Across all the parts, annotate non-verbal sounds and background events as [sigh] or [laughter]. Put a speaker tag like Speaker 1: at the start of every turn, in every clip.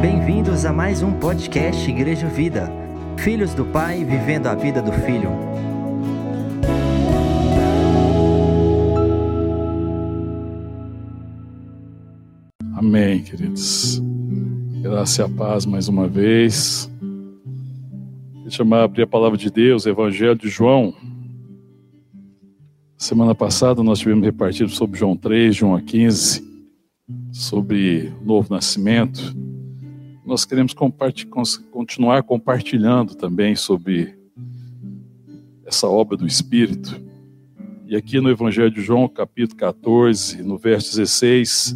Speaker 1: Bem-vindos a mais um podcast Igreja Vida. Filhos do Pai vivendo a vida do Filho.
Speaker 2: Amém, queridos. Graça e a paz mais uma vez. Deixa eu abrir a palavra de Deus, Evangelho de João. Semana passada nós tivemos repartido sobre João 3, João 15, sobre o novo nascimento. Nós queremos continuar compartilhando também sobre essa obra do Espírito. E aqui no Evangelho de João, capítulo 14, no verso 16,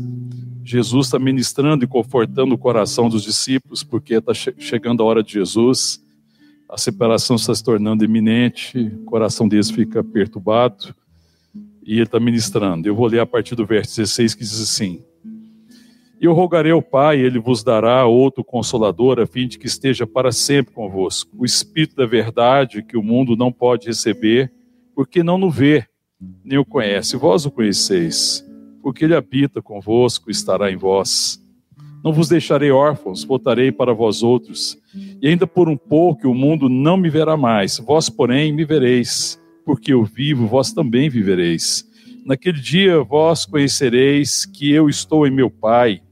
Speaker 2: Jesus está ministrando e confortando o coração dos discípulos, porque está chegando a hora de Jesus, a separação está se tornando iminente, o coração deles fica perturbado, e ele está ministrando. Eu vou ler a partir do verso 16 que diz assim: eu rogarei ao Pai, ele vos dará outro consolador, a fim de que esteja para sempre convosco, o Espírito da verdade, que o mundo não pode receber, porque não o vê, nem o conhece. Vós o conheceis porque ele habita convosco e estará em vós. Não vos deixarei órfãos, voltarei para vós outros. E ainda por um pouco o mundo não me verá mais, vós, porém, me vereis, porque eu vivo, vós também vivereis. Naquele dia vós conhecereis que eu estou em meu Pai,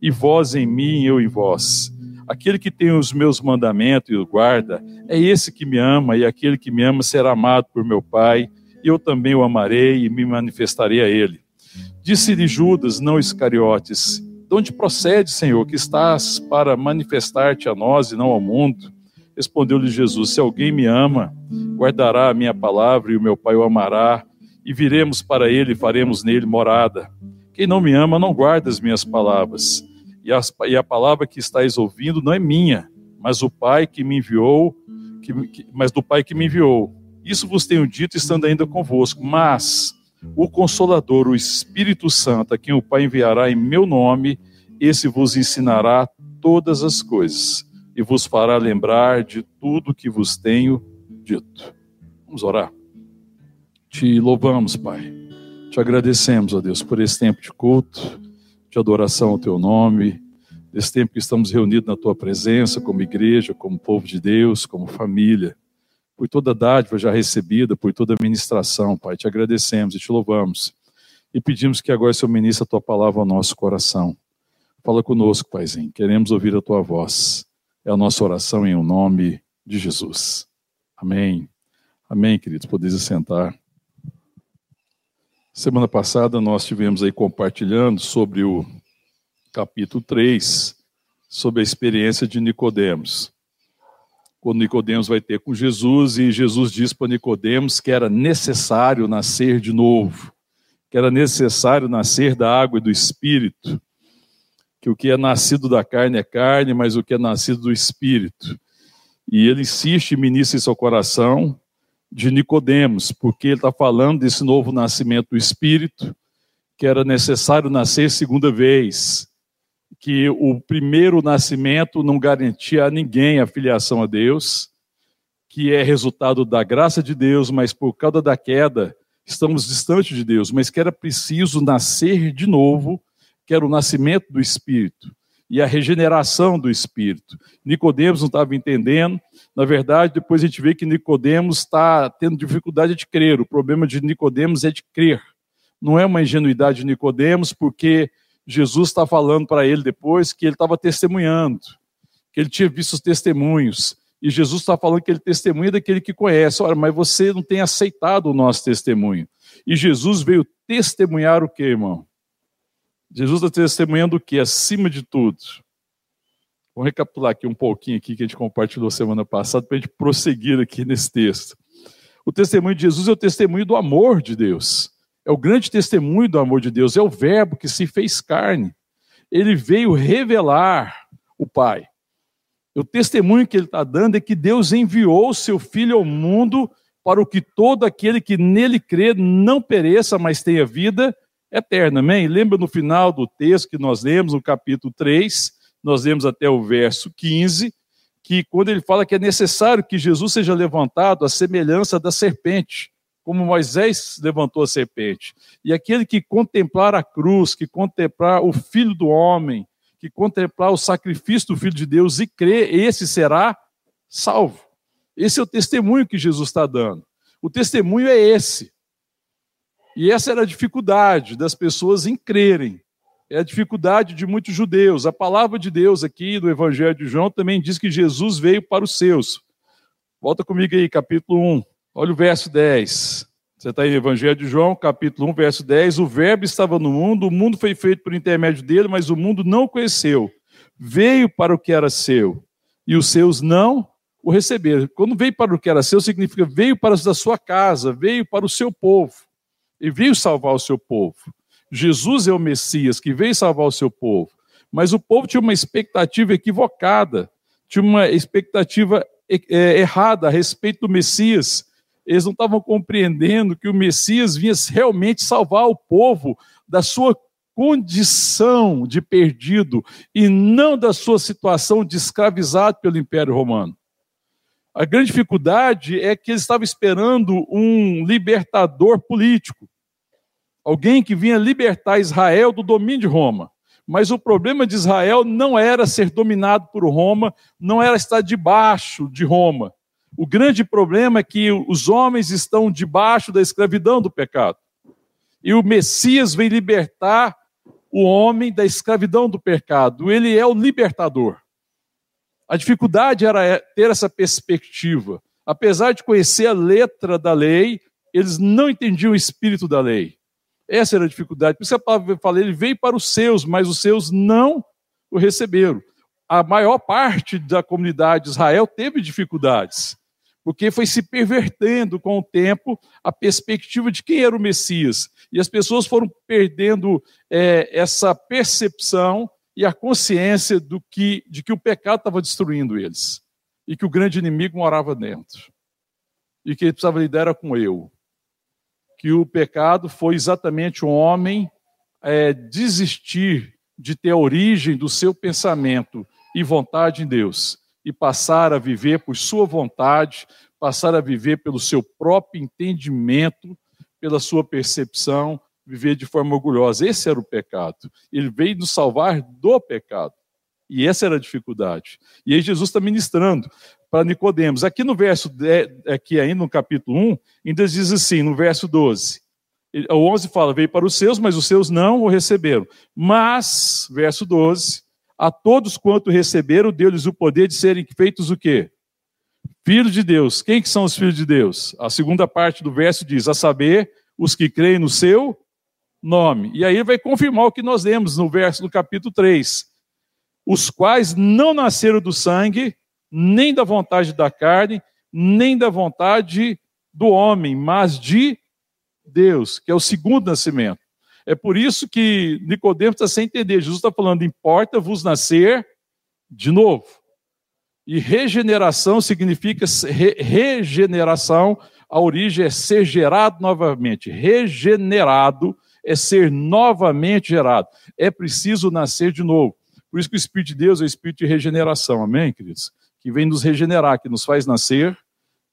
Speaker 2: e vós em mim, eu em vós. Aquele que tem os meus mandamentos e os guarda, é esse que me ama, e aquele que me ama será amado por meu Pai, e eu também o amarei e me manifestarei a ele. Disse-lhe Judas, não Iscariotes: De onde procede, Senhor, que estás para manifestar-te a nós e não ao mundo? Respondeu-lhe Jesus: Se alguém me ama, guardará a minha palavra e o meu Pai o amará, e viremos para ele e faremos nele morada. Quem não me ama não guarda as minhas palavras, e, as, e a palavra que estáis ouvindo não é minha, mas o Pai que me enviou, que, que, mas do Pai que me enviou. Isso vos tenho dito estando ainda convosco, mas o Consolador, o Espírito Santo, a quem o Pai enviará em meu nome, esse vos ensinará todas as coisas e vos fará lembrar de tudo que vos tenho dito. Vamos orar. Te louvamos, Pai. Te agradecemos, ó Deus, por esse tempo de culto, de adoração ao teu nome, desse tempo que estamos reunidos na tua presença, como igreja, como povo de Deus, como família por toda dádiva já recebida, por toda ministração, Pai. Te agradecemos e te louvamos. E pedimos que agora Senhor ministre a tua palavra ao nosso coração. Fala conosco, Paizinho. Queremos ouvir a tua voz. É a nossa oração em o nome de Jesus. Amém. Amém, queridos. Podeis sentar. Semana passada nós tivemos aí compartilhando sobre o capítulo 3, sobre a experiência de Nicodemos quando Nicodemos vai ter com Jesus e Jesus diz para Nicodemos que era necessário nascer de novo, que era necessário nascer da água e do espírito, que o que é nascido da carne é carne, mas o que é nascido do espírito. E ele insiste e ministra em seu coração de Nicodemos, porque ele está falando desse novo nascimento do espírito, que era necessário nascer segunda vez que o primeiro nascimento não garantia a ninguém a filiação a Deus, que é resultado da graça de Deus, mas por causa da queda estamos distantes de Deus, mas que era preciso nascer de novo, que era o nascimento do Espírito e a regeneração do Espírito. Nicodemos não estava entendendo. Na verdade, depois a gente vê que Nicodemos está tendo dificuldade de crer. O problema de Nicodemos é de crer. Não é uma ingenuidade de Nicodemos, porque Jesus está falando para ele depois que ele estava testemunhando, que ele tinha visto os testemunhos. E Jesus está falando que ele testemunha daquele que conhece. Olha, mas você não tem aceitado o nosso testemunho. E Jesus veio testemunhar o que, irmão? Jesus está testemunhando o que? Acima de tudo. Vamos recapitular aqui um pouquinho aqui que a gente compartilhou semana passada para a gente prosseguir aqui nesse texto. O testemunho de Jesus é o testemunho do amor de Deus. É o grande testemunho do amor de Deus, é o Verbo que se fez carne. Ele veio revelar o Pai. O testemunho que ele está dando é que Deus enviou o seu Filho ao mundo para o que todo aquele que nele crê não pereça, mas tenha vida eterna. Amém? Lembra no final do texto que nós lemos, no capítulo 3, nós lemos até o verso 15, que quando ele fala que é necessário que Jesus seja levantado à semelhança da serpente como Moisés levantou a serpente. E aquele que contemplar a cruz, que contemplar o Filho do Homem, que contemplar o sacrifício do Filho de Deus e crer, esse será salvo. Esse é o testemunho que Jesus está dando. O testemunho é esse. E essa era a dificuldade das pessoas em crerem. É a dificuldade de muitos judeus. A palavra de Deus aqui do Evangelho de João também diz que Jesus veio para os seus. Volta comigo aí, capítulo 1. Olha o verso 10. Você está em Evangelho de João, capítulo 1, verso 10. O Verbo estava no mundo, o mundo foi feito por intermédio dele, mas o mundo não o conheceu. Veio para o que era seu, e os seus não o receberam. Quando veio para o que era seu, significa veio para a sua casa, veio para o seu povo. E veio salvar o seu povo. Jesus é o Messias que veio salvar o seu povo. Mas o povo tinha uma expectativa equivocada, tinha uma expectativa é, errada a respeito do Messias eles não estavam compreendendo que o Messias vinha realmente salvar o povo da sua condição de perdido e não da sua situação de escravizado pelo Império Romano. A grande dificuldade é que eles estavam esperando um libertador político, alguém que vinha libertar Israel do domínio de Roma. Mas o problema de Israel não era ser dominado por Roma, não era estar debaixo de Roma. O grande problema é que os homens estão debaixo da escravidão do pecado. E o Messias vem libertar o homem da escravidão do pecado. Ele é o libertador. A dificuldade era ter essa perspectiva. Apesar de conhecer a letra da lei, eles não entendiam o espírito da lei. Essa era a dificuldade. Por isso que a palavra fala, ele veio para os seus, mas os seus não o receberam. A maior parte da comunidade de Israel teve dificuldades porque foi se pervertendo com o tempo a perspectiva de quem era o Messias. E as pessoas foram perdendo é, essa percepção e a consciência do que, de que o pecado estava destruindo eles. E que o grande inimigo morava dentro. E que ele precisava lidar com eu. Que o pecado foi exatamente o homem é, desistir de ter a origem do seu pensamento e vontade em Deus e passar a viver por sua vontade, passar a viver pelo seu próprio entendimento, pela sua percepção, viver de forma orgulhosa. Esse era o pecado. Ele veio nos salvar do pecado. E essa era a dificuldade. E aí Jesus está ministrando para Nicodemos. Aqui no verso, aqui ainda no capítulo 1, ainda diz assim, no verso 12. O 11 fala, veio para os seus, mas os seus não o receberam. Mas, verso 12, a todos quanto receberam, deu-lhes o poder de serem feitos o quê? Filhos de Deus. Quem que são os filhos de Deus? A segunda parte do verso diz, a saber, os que creem no seu nome. E aí vai confirmar o que nós lemos no verso do capítulo 3. Os quais não nasceram do sangue, nem da vontade da carne, nem da vontade do homem, mas de Deus, que é o segundo nascimento. É por isso que Nicodemos está sem entender. Jesus está falando: importa-vos nascer de novo. E regeneração significa re regeneração, a origem é ser gerado novamente. Regenerado é ser novamente gerado. É preciso nascer de novo. Por isso que o Espírito de Deus é o Espírito de regeneração, amém, queridos? Que vem nos regenerar, que nos faz nascer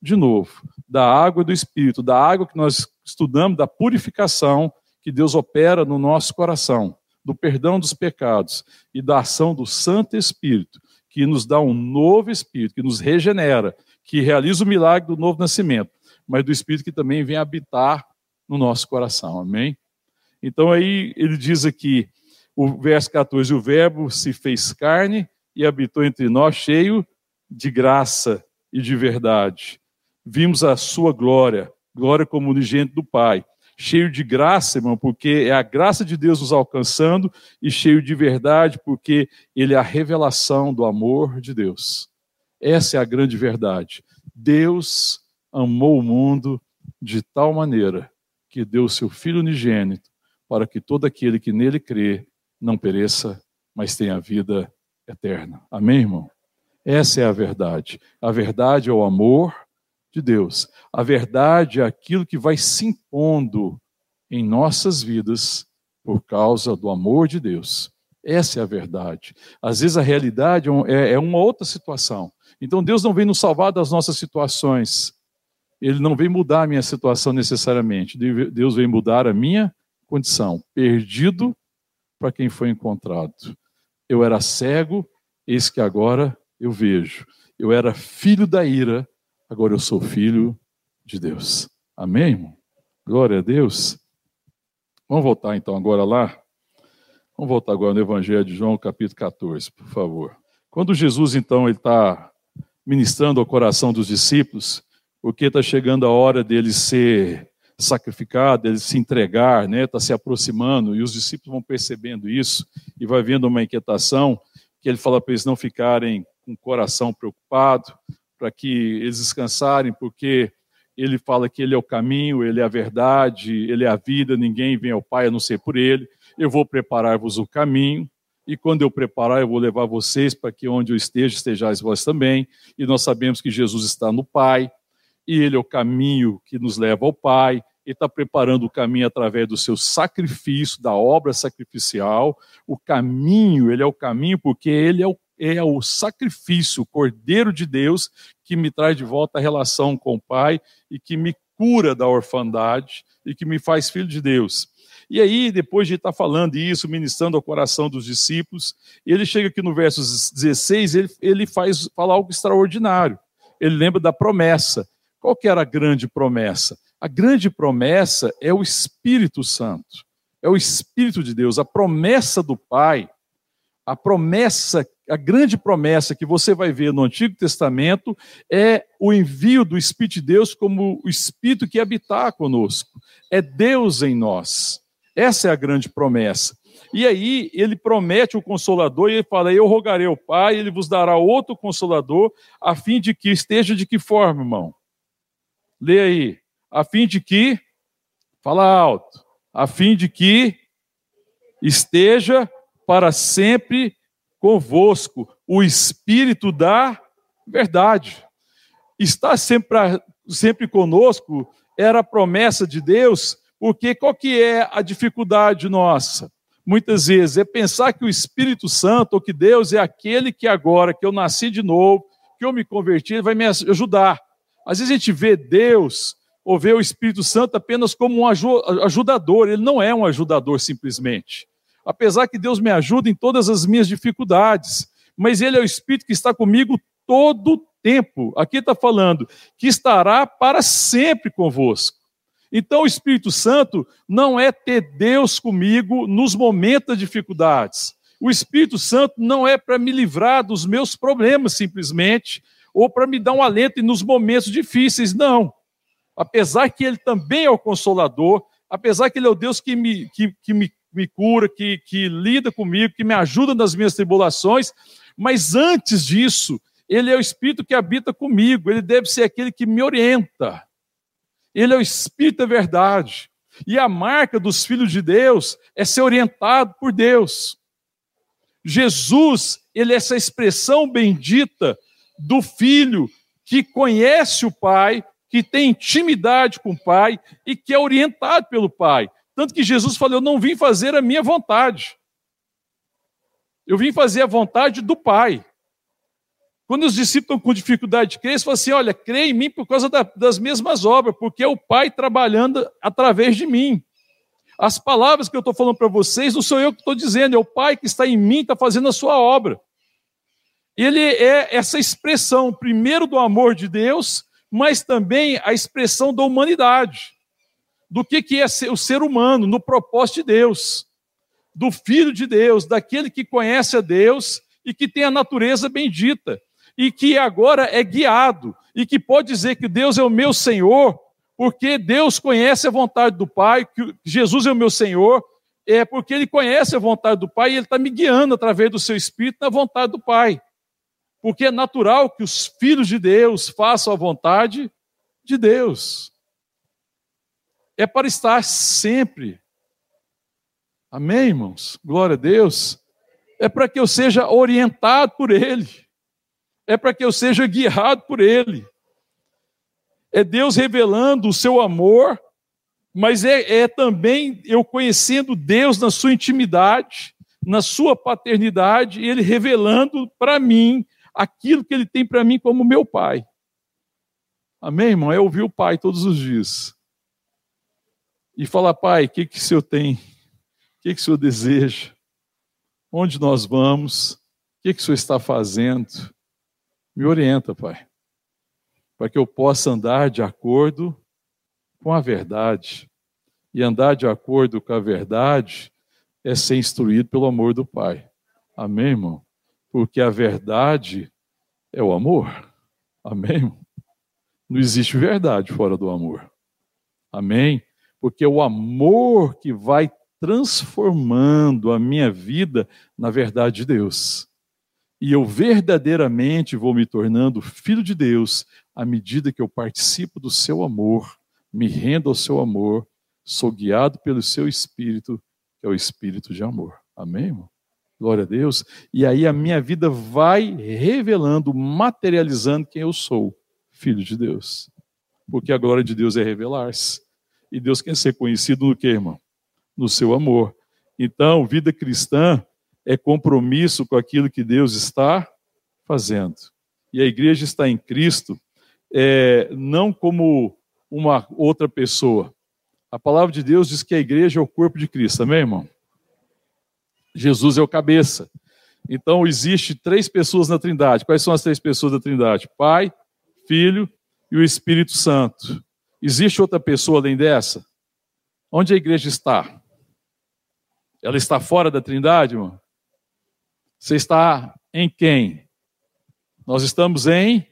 Speaker 2: de novo. Da água do Espírito, da água que nós estudamos, da purificação, que Deus opera no nosso coração, do perdão dos pecados e da ação do Santo Espírito, que nos dá um novo Espírito, que nos regenera, que realiza o milagre do novo nascimento, mas do Espírito que também vem habitar no nosso coração, amém? Então aí ele diz aqui, o verso 14: o Verbo se fez carne e habitou entre nós, cheio de graça e de verdade. Vimos a sua glória, glória como unigênito do Pai cheio de graça, irmão, porque é a graça de Deus nos alcançando, e cheio de verdade, porque ele é a revelação do amor de Deus. Essa é a grande verdade. Deus amou o mundo de tal maneira que deu seu Filho unigênito para que todo aquele que nele crê não pereça, mas tenha vida eterna. Amém, irmão? Essa é a verdade. A verdade é o amor de Deus. A verdade é aquilo que vai se impondo em nossas vidas por causa do amor de Deus. Essa é a verdade. Às vezes a realidade é, é uma outra situação. Então Deus não vem nos salvar das nossas situações. Ele não vem mudar a minha situação necessariamente. Deus vem mudar a minha condição. Perdido para quem foi encontrado. Eu era cego, eis que agora eu vejo. Eu era filho da ira, agora eu sou filho de Deus. Amém, irmão? Glória a Deus. Vamos voltar então agora lá. Vamos voltar agora no Evangelho de João, capítulo 14, por favor. Quando Jesus, então, ele está ministrando ao coração dos discípulos, porque está chegando a hora dele ser sacrificado, ele se entregar, né? Está se aproximando e os discípulos vão percebendo isso e vai vendo uma inquietação que ele fala para eles não ficarem com o coração preocupado, para que eles descansarem, porque ele fala que ele é o caminho, ele é a verdade, ele é a vida, ninguém vem ao Pai a não ser por ele. Eu vou preparar-vos o caminho, e quando eu preparar, eu vou levar vocês para que onde eu esteja, estejais vós também. E nós sabemos que Jesus está no Pai, e ele é o caminho que nos leva ao Pai, e está preparando o caminho através do seu sacrifício, da obra sacrificial. O caminho, ele é o caminho porque ele é o, é o sacrifício, o Cordeiro de Deus, que me traz de volta a relação com o Pai e que me cura da orfandade e que me faz filho de Deus. E aí, depois de estar falando isso, ministrando ao coração dos discípulos, ele chega aqui no verso 16, ele, ele faz fala algo extraordinário. Ele lembra da promessa. Qual que era a grande promessa? A grande promessa é o Espírito Santo. É o Espírito de Deus, a promessa do Pai, a promessa, a grande promessa que você vai ver no Antigo Testamento é o envio do Espírito de Deus como o Espírito que habitar conosco. É Deus em nós. Essa é a grande promessa. E aí ele promete o consolador e ele fala: Eu rogarei ao Pai, ele vos dará outro consolador, a fim de que esteja de que forma, irmão? Lê aí. A fim de que, fala alto, a fim de que esteja para sempre convosco o Espírito da verdade. Está sempre, sempre conosco era a promessa de Deus, porque qual que é a dificuldade nossa? Muitas vezes é pensar que o Espírito Santo, ou que Deus é aquele que agora que eu nasci de novo, que eu me converti, ele vai me ajudar. Às vezes a gente vê Deus ou vê o Espírito Santo apenas como um ajudador, ele não é um ajudador simplesmente. Apesar que Deus me ajuda em todas as minhas dificuldades, mas ele é o Espírito que está comigo todo o tempo. Aqui está falando que estará para sempre convosco. Então, o Espírito Santo não é ter Deus comigo nos momentos de dificuldades. O Espírito Santo não é para me livrar dos meus problemas simplesmente, ou para me dar um alento nos momentos difíceis, não. Apesar que Ele também é o consolador, apesar que Ele é o Deus que me, que, que me, me cura, que, que lida comigo, que me ajuda nas minhas tribulações, mas antes disso, Ele é o Espírito que habita comigo, Ele deve ser aquele que me orienta. Ele é o Espírito da verdade. E a marca dos filhos de Deus é ser orientado por Deus. Jesus, ele é essa expressão bendita do filho que conhece o pai, que tem intimidade com o pai e que é orientado pelo pai. Tanto que Jesus falou: Eu não vim fazer a minha vontade. Eu vim fazer a vontade do pai. Quando os discípulos estão com dificuldade de crer, eles falam assim: Olha, crê em mim por causa da, das mesmas obras, porque é o pai trabalhando através de mim. As palavras que eu estou falando para vocês não sou eu que estou dizendo, é o pai que está em mim, está fazendo a sua obra. Ele é essa expressão, primeiro, do amor de Deus, mas também a expressão da humanidade. Do que, que é o ser humano no propósito de Deus. Do Filho de Deus, daquele que conhece a Deus e que tem a natureza bendita. E que agora é guiado. E que pode dizer que Deus é o meu Senhor, porque Deus conhece a vontade do Pai, que Jesus é o meu Senhor, é porque Ele conhece a vontade do Pai e Ele está me guiando através do seu Espírito na vontade do Pai porque é natural que os filhos de Deus façam a vontade de Deus. É para estar sempre. Amém, irmãos? Glória a Deus. É para que eu seja orientado por Ele. É para que eu seja guiado por Ele. É Deus revelando o seu amor, mas é, é também eu conhecendo Deus na sua intimidade, na sua paternidade, Ele revelando para mim aquilo que ele tem para mim como meu pai. Amém, irmão? É ouvir o pai todos os dias. E falar, pai, o que, que o senhor tem? O que, que o senhor deseja? Onde nós vamos? O que, que o Senhor está fazendo? Me orienta, Pai, para que eu possa andar de acordo com a verdade. E andar de acordo com a verdade é ser instruído pelo amor do Pai. Amém, irmão? Porque a verdade é o amor. Amém? Não existe verdade fora do amor. Amém? Porque é o amor que vai transformando a minha vida na verdade de Deus. E eu verdadeiramente vou me tornando filho de Deus à medida que eu participo do seu amor, me rendo ao seu amor, sou guiado pelo seu espírito, que é o espírito de amor. Amém, irmão? Glória a Deus. E aí a minha vida vai revelando, materializando quem eu sou, filho de Deus. Porque a glória de Deus é revelar-se. E Deus quer ser conhecido no que, irmão? No seu amor. Então, vida cristã é compromisso com aquilo que Deus está fazendo. E a igreja está em Cristo é, não como uma outra pessoa. A palavra de Deus diz que a igreja é o corpo de Cristo, amém, irmão? Jesus é o cabeça. Então, existe três pessoas na Trindade. Quais são as três pessoas da Trindade? Pai, Filho e o Espírito Santo. Existe outra pessoa além dessa? Onde a igreja está? Ela está fora da Trindade, irmão? Você está em quem? Nós estamos em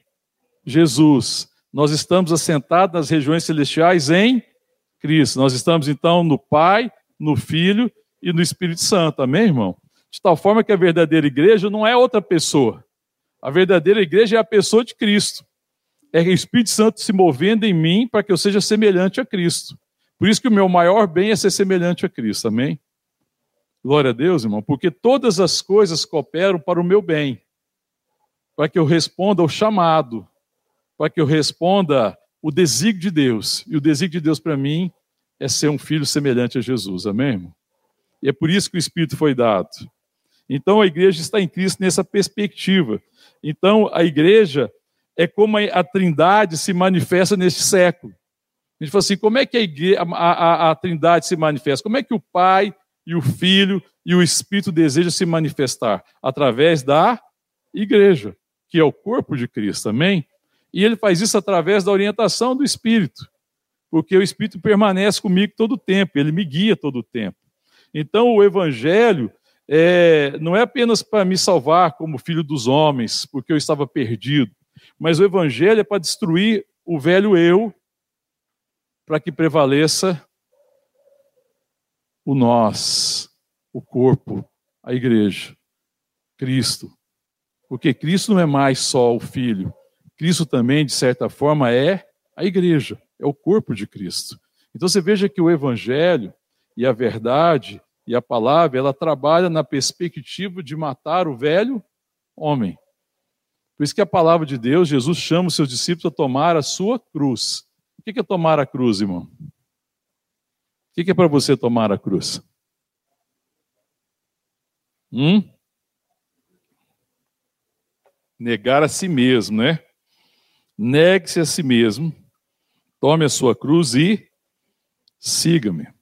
Speaker 2: Jesus. Nós estamos assentados nas regiões celestiais em Cristo. Nós estamos então no Pai, no Filho e no Espírito Santo. Amém, irmão? De tal forma que a verdadeira igreja não é outra pessoa. A verdadeira igreja é a pessoa de Cristo. É o Espírito Santo se movendo em mim para que eu seja semelhante a Cristo. Por isso que o meu maior bem é ser semelhante a Cristo. Amém? Glória a Deus, irmão, porque todas as coisas cooperam para o meu bem, para que eu responda ao chamado, para que eu responda o desígnio de Deus. E o desígnio de Deus para mim é ser um filho semelhante a Jesus. Amém, irmão? E é por isso que o Espírito foi dado. Então a igreja está em Cristo nessa perspectiva. Então a igreja é como a trindade se manifesta neste século. A gente fala assim: como é que a, igreja, a, a, a trindade se manifesta? Como é que o Pai e o Filho e o Espírito desejam se manifestar? Através da igreja, que é o corpo de Cristo, amém? E ele faz isso através da orientação do Espírito, porque o Espírito permanece comigo todo o tempo, ele me guia todo o tempo. Então, o Evangelho é, não é apenas para me salvar como filho dos homens, porque eu estava perdido, mas o Evangelho é para destruir o velho eu, para que prevaleça o nós, o corpo, a igreja, Cristo. Porque Cristo não é mais só o Filho, Cristo também, de certa forma, é a igreja, é o corpo de Cristo. Então você veja que o Evangelho e a verdade e a palavra, ela trabalha na perspectiva de matar o velho homem. Por isso que a palavra de Deus, Jesus chama os seus discípulos a tomar a sua cruz. O que é tomar a cruz, irmão? O que é para você tomar a cruz? Hum? Negar a si mesmo, né? Negue-se a si mesmo, tome a sua cruz e siga-me.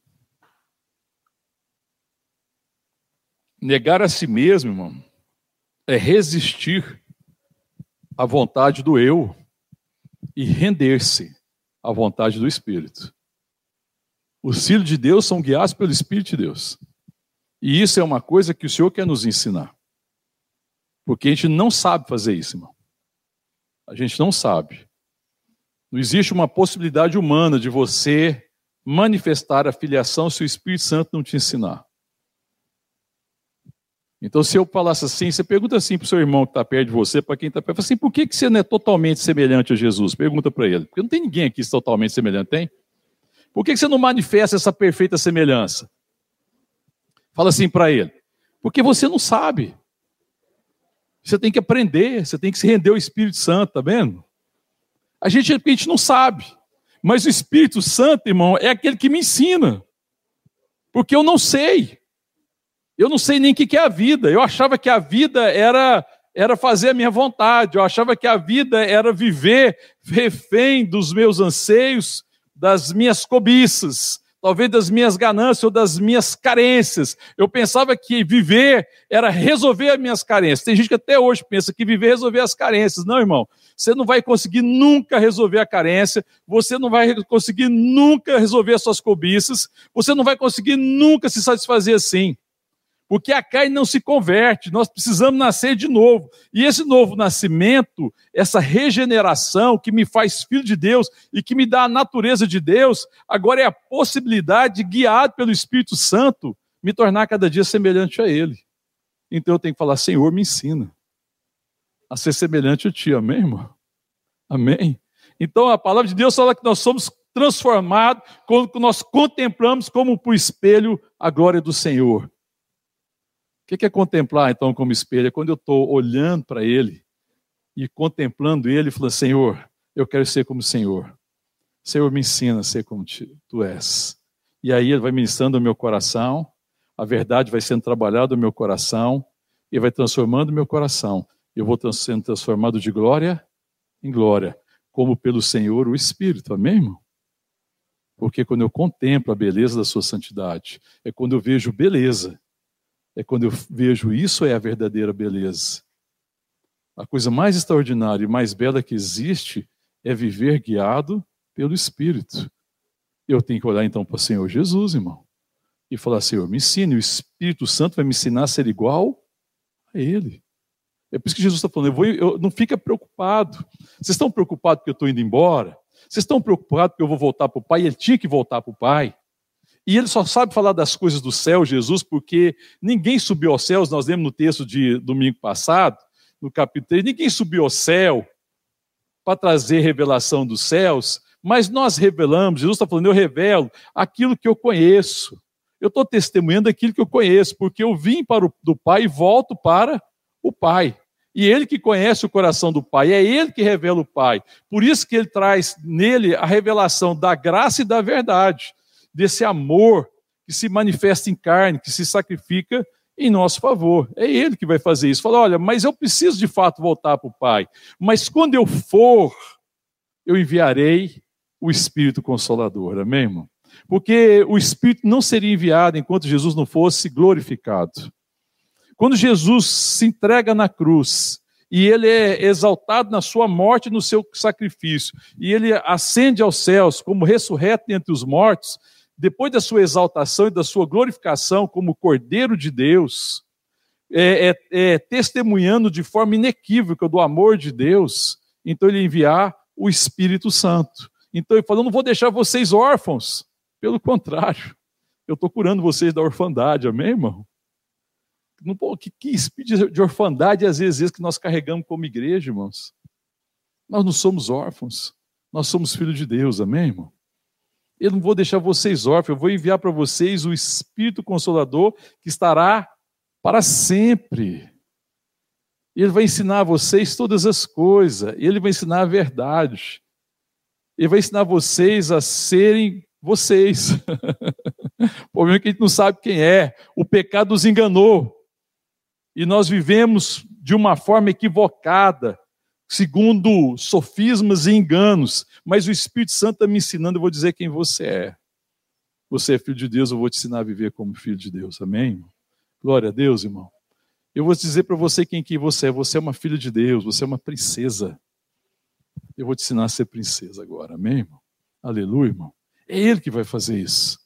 Speaker 2: Negar a si mesmo, irmão, é resistir à vontade do eu e render-se à vontade do Espírito. Os filhos de Deus são guiados pelo Espírito de Deus. E isso é uma coisa que o Senhor quer nos ensinar. Porque a gente não sabe fazer isso, irmão. A gente não sabe. Não existe uma possibilidade humana de você manifestar a filiação se o Espírito Santo não te ensinar. Então, se eu falasse assim, você pergunta assim para o seu irmão que está perto de você, para quem está perto, assim, por que, que você não é totalmente semelhante a Jesus? Pergunta para ele. Porque não tem ninguém aqui totalmente semelhante, tem? Por que, que você não manifesta essa perfeita semelhança? Fala assim para ele. Porque você não sabe. Você tem que aprender, você tem que se render ao Espírito Santo, tá vendo? A gente, a gente não sabe. Mas o Espírito Santo, irmão, é aquele que me ensina. Porque eu não sei. Eu não sei nem o que é a vida. Eu achava que a vida era era fazer a minha vontade. Eu achava que a vida era viver refém dos meus anseios, das minhas cobiças, talvez das minhas ganâncias ou das minhas carências. Eu pensava que viver era resolver as minhas carências. Tem gente que até hoje pensa que viver é resolver as carências. Não, irmão. Você não vai conseguir nunca resolver a carência, você não vai conseguir nunca resolver as suas cobiças, você não vai conseguir nunca se satisfazer assim porque a carne não se converte, nós precisamos nascer de novo. E esse novo nascimento, essa regeneração que me faz filho de Deus e que me dá a natureza de Deus, agora é a possibilidade, guiado pelo Espírito Santo, me tornar cada dia semelhante a Ele. Então eu tenho que falar: Senhor, me ensina a ser semelhante a Ti, amém, irmão? Amém? Então a palavra de Deus fala que nós somos transformados quando nós contemplamos como por espelho a glória do Senhor que é contemplar, então, como espelho? É quando eu estou olhando para Ele e contemplando Ele, falando: Senhor, eu quero ser como o Senhor. Senhor, me ensina a ser como Tu és. E aí Ele vai ministrando o meu coração, a verdade vai sendo trabalhada no meu coração, e vai transformando o meu coração. Eu vou sendo transformado de glória em glória, como pelo Senhor o Espírito. Amém, irmão? Porque quando eu contemplo a beleza da Sua santidade, é quando eu vejo beleza é quando eu vejo isso é a verdadeira beleza. A coisa mais extraordinária e mais bela que existe é viver guiado pelo Espírito. Eu tenho que olhar então para o Senhor Jesus, irmão, e falar: Senhor, me ensine. O Espírito Santo vai me ensinar a ser igual a Ele. É por isso que Jesus está falando: eu vou, eu, não fica preocupado. Vocês estão preocupados porque eu estou indo embora? Vocês estão preocupados porque eu vou voltar para o Pai? Ele tinha que voltar para o Pai. E ele só sabe falar das coisas do céu, Jesus, porque ninguém subiu aos céus, nós lemos no texto de domingo passado, no capítulo 3, ninguém subiu ao céu para trazer revelação dos céus, mas nós revelamos, Jesus está falando, eu revelo aquilo que eu conheço. Eu estou testemunhando aquilo que eu conheço, porque eu vim para o do Pai e volto para o Pai. E ele que conhece o coração do Pai, é ele que revela o Pai. Por isso que ele traz nele a revelação da graça e da verdade desse amor que se manifesta em carne, que se sacrifica em nosso favor. É Ele que vai fazer isso. Fala, olha, mas eu preciso de fato voltar para o Pai. Mas quando eu for, eu enviarei o Espírito Consolador. Amém, irmão? Porque o Espírito não seria enviado enquanto Jesus não fosse glorificado. Quando Jesus se entrega na cruz e ele é exaltado na sua morte no seu sacrifício, e ele ascende aos céus como ressurreto entre os mortos, depois da sua exaltação e da sua glorificação como Cordeiro de Deus, é, é, é, testemunhando de forma inequívoca do amor de Deus, então ele enviar o Espírito Santo. Então ele falou: não vou deixar vocês órfãos. Pelo contrário, eu estou curando vocês da orfandade, amém, irmão? Não, que, que espírito de orfandade às vezes que nós carregamos como igreja, irmãos? Nós não somos órfãos, nós somos filhos de Deus, amém, irmão? Eu não vou deixar vocês órfãos, eu vou enviar para vocês o Espírito Consolador que estará para sempre. Ele vai ensinar a vocês todas as coisas, ele vai ensinar a verdade. Ele vai ensinar vocês a serem vocês. o problema é que a gente não sabe quem é. O pecado nos enganou. E nós vivemos de uma forma equivocada segundo sofismas e enganos, mas o Espírito Santo está me ensinando, eu vou dizer quem você é. Você é filho de Deus, eu vou te ensinar a viver como filho de Deus, amém? Glória a Deus, irmão. Eu vou dizer para você quem que você é. Você é uma filha de Deus, você é uma princesa. Eu vou te ensinar a ser princesa agora, amém, irmão? Aleluia, irmão. É Ele que vai fazer isso.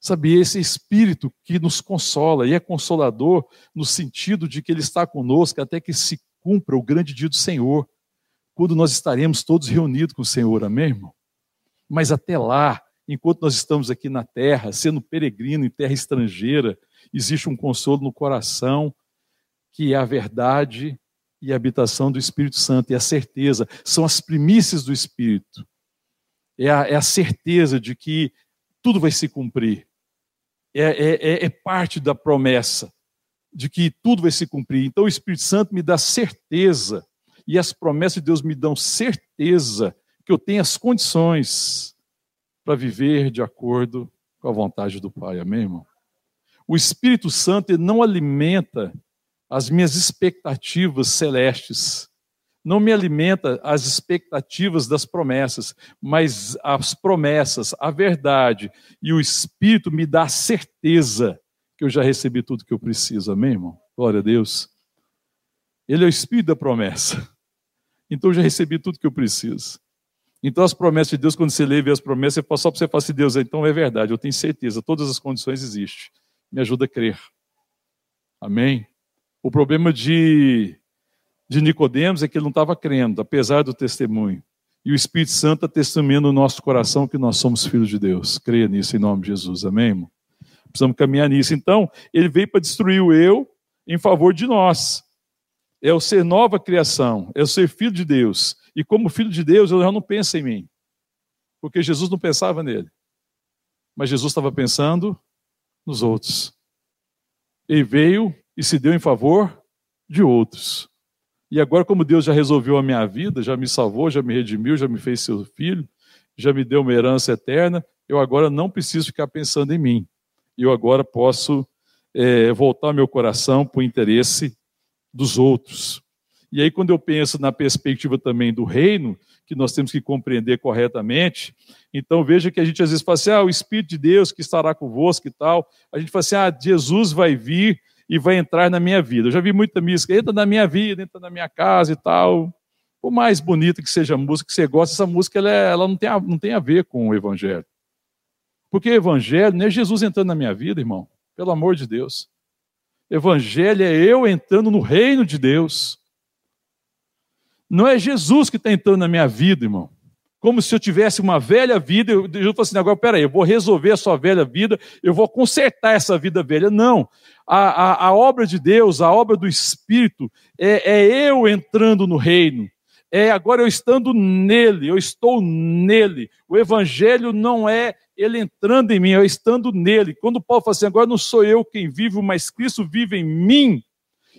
Speaker 2: Sabe, esse Espírito que nos consola e é consolador no sentido de que Ele está conosco até que se cumpra o grande dia do Senhor, quando nós estaremos todos reunidos com o Senhor, amém, irmão? Mas até lá, enquanto nós estamos aqui na terra, sendo peregrino em terra estrangeira, existe um consolo no coração, que é a verdade e a habitação do Espírito Santo, e a certeza, são as primícias do Espírito. É a, é a certeza de que tudo vai se cumprir. É, é, é, é parte da promessa de que tudo vai se cumprir. Então o Espírito Santo me dá certeza, e as promessas de Deus me dão certeza que eu tenho as condições para viver de acordo com a vontade do Pai. Amém, irmão? O Espírito Santo não alimenta as minhas expectativas celestes, não me alimenta as expectativas das promessas, mas as promessas, a verdade e o Espírito me dá certeza que eu já recebi tudo que eu preciso. Amém, irmão? Glória a Deus. Ele é o Espírito da promessa. Então eu já recebi tudo que eu preciso. Então as promessas de Deus, quando você lê e vê as promessas, só para você falar assim, Deus, então é verdade, eu tenho certeza, todas as condições existem. Me ajuda a crer. Amém? O problema de de Nicodemos é que ele não estava crendo, apesar do testemunho. E o Espírito Santo está testemunhando no nosso coração que nós somos filhos de Deus. Creia nisso em nome de Jesus. Amém, irmão? Precisamos caminhar nisso. Então, ele veio para destruir o eu em favor de nós. É o ser nova criação, é o ser filho de Deus. E como filho de Deus, eu já não penso em mim. Porque Jesus não pensava nele. Mas Jesus estava pensando nos outros. Ele veio e se deu em favor de outros. E agora, como Deus já resolveu a minha vida, já me salvou, já me redimiu, já me fez seu filho, já me deu uma herança eterna, eu agora não preciso ficar pensando em mim. Eu agora posso é, voltar meu coração para o interesse dos outros. E aí, quando eu penso na perspectiva também do reino, que nós temos que compreender corretamente, então veja que a gente às vezes fala assim: ah, o Espírito de Deus que estará convosco e tal. A gente fala assim: ah, Jesus vai vir e vai entrar na minha vida. Eu já vi muita música, entra na minha vida, entra na minha casa e tal. Por mais bonita que seja a música que você gosta, essa música ela, ela não, tem a, não tem a ver com o Evangelho. Porque Evangelho não é Jesus entrando na minha vida, irmão. Pelo amor de Deus. Evangelho é eu entrando no reino de Deus. Não é Jesus que está entrando na minha vida, irmão como se eu tivesse uma velha vida. Eu, eu assim, agora, peraí, eu vou resolver a sua velha vida, eu vou consertar essa vida velha. Não. A, a, a obra de Deus, a obra do Espírito, é, é eu entrando no reino. É agora eu estando nele, eu estou nele. O Evangelho não é ele entrando em mim, eu estando nele. Quando Paulo fala assim, agora não sou eu quem vive, mas Cristo vive em mim.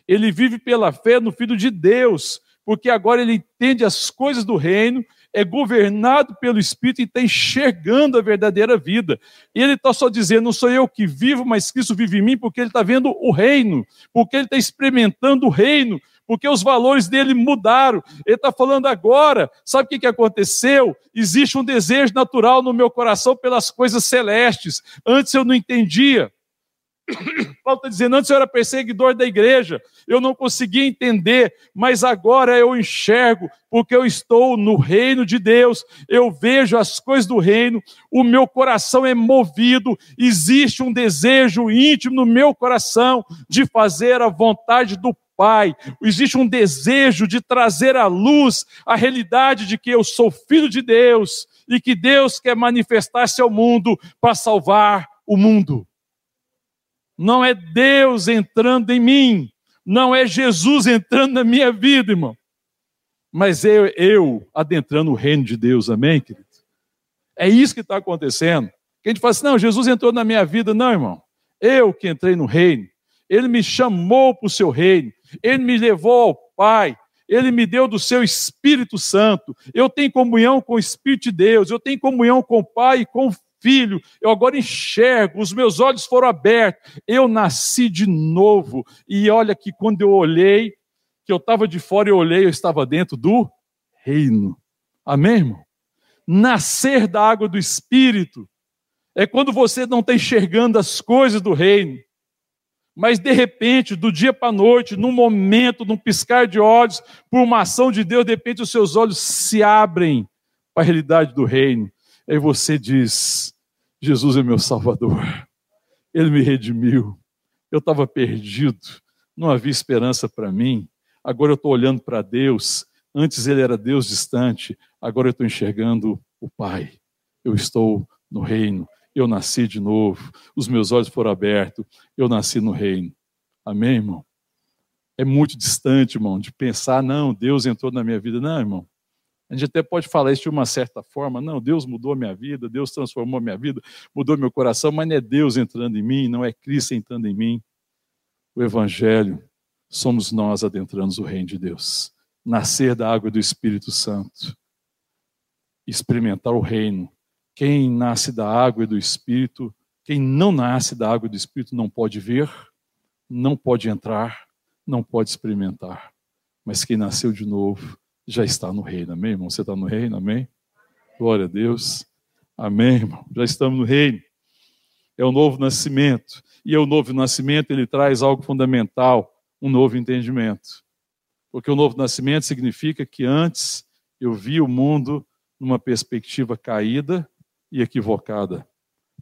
Speaker 2: Ele vive pela fé no Filho de Deus, porque agora ele entende as coisas do reino, é governado pelo Espírito e está enxergando a verdadeira vida. E ele está só dizendo: não sou eu que vivo, mas Cristo vive em mim, porque ele está vendo o reino, porque ele está experimentando o reino, porque os valores dele mudaram. Ele está falando agora, sabe o que, que aconteceu? Existe um desejo natural no meu coração pelas coisas celestes. Antes eu não entendia. [coughs] Paulo está dizendo, antes eu era perseguidor da igreja, eu não conseguia entender, mas agora eu enxergo, porque eu estou no reino de Deus, eu vejo as coisas do reino, o meu coração é movido, existe um desejo íntimo no meu coração de fazer a vontade do Pai, existe um desejo de trazer à luz a realidade de que eu sou filho de Deus e que Deus quer manifestar-se ao mundo para salvar o mundo não é Deus entrando em mim, não é Jesus entrando na minha vida, irmão, mas eu, eu adentrando o reino de Deus, amém, querido? É isso que está acontecendo. Que a gente fala assim, não, Jesus entrou na minha vida, não, irmão. Eu que entrei no reino, ele me chamou para o seu reino, ele me levou ao Pai, ele me deu do seu Espírito Santo. Eu tenho comunhão com o Espírito de Deus, eu tenho comunhão com o Pai e com o filho, eu agora enxergo, os meus olhos foram abertos, eu nasci de novo. E olha que quando eu olhei, que eu estava de fora, eu olhei, eu estava dentro do reino. Amém, irmão? Nascer da água do Espírito é quando você não está enxergando as coisas do reino. Mas de repente, do dia para a noite, num momento, num piscar de olhos, por uma ação de Deus, de repente os seus olhos se abrem para a realidade do reino. Aí você diz: Jesus é meu Salvador. Ele me redimiu. Eu estava perdido, não havia esperança para mim. Agora eu estou olhando para Deus. Antes ele era Deus distante, agora eu estou enxergando o Pai. Eu estou no reino. Eu nasci de novo. Os meus olhos foram abertos. Eu nasci no reino. Amém, irmão? É muito distante, irmão, de pensar, não, Deus entrou na minha vida. Não, irmão. A gente até pode falar isso de uma certa forma, não, Deus mudou a minha vida, Deus transformou a minha vida, mudou meu coração, mas não é Deus entrando em mim, não é Cristo entrando em mim. O Evangelho, somos nós adentrando o reino de Deus. Nascer da água do Espírito Santo. Experimentar o reino. Quem nasce da água e do Espírito, quem não nasce da água e do Espírito não pode ver, não pode entrar, não pode experimentar. Mas quem nasceu de novo, já está no reino, amém, irmão? Você está no reino, amém? Glória a Deus, amém, irmão? Já estamos no reino. É o novo nascimento. E é o novo nascimento, ele traz algo fundamental, um novo entendimento. Porque o novo nascimento significa que antes eu vi o mundo numa perspectiva caída e equivocada.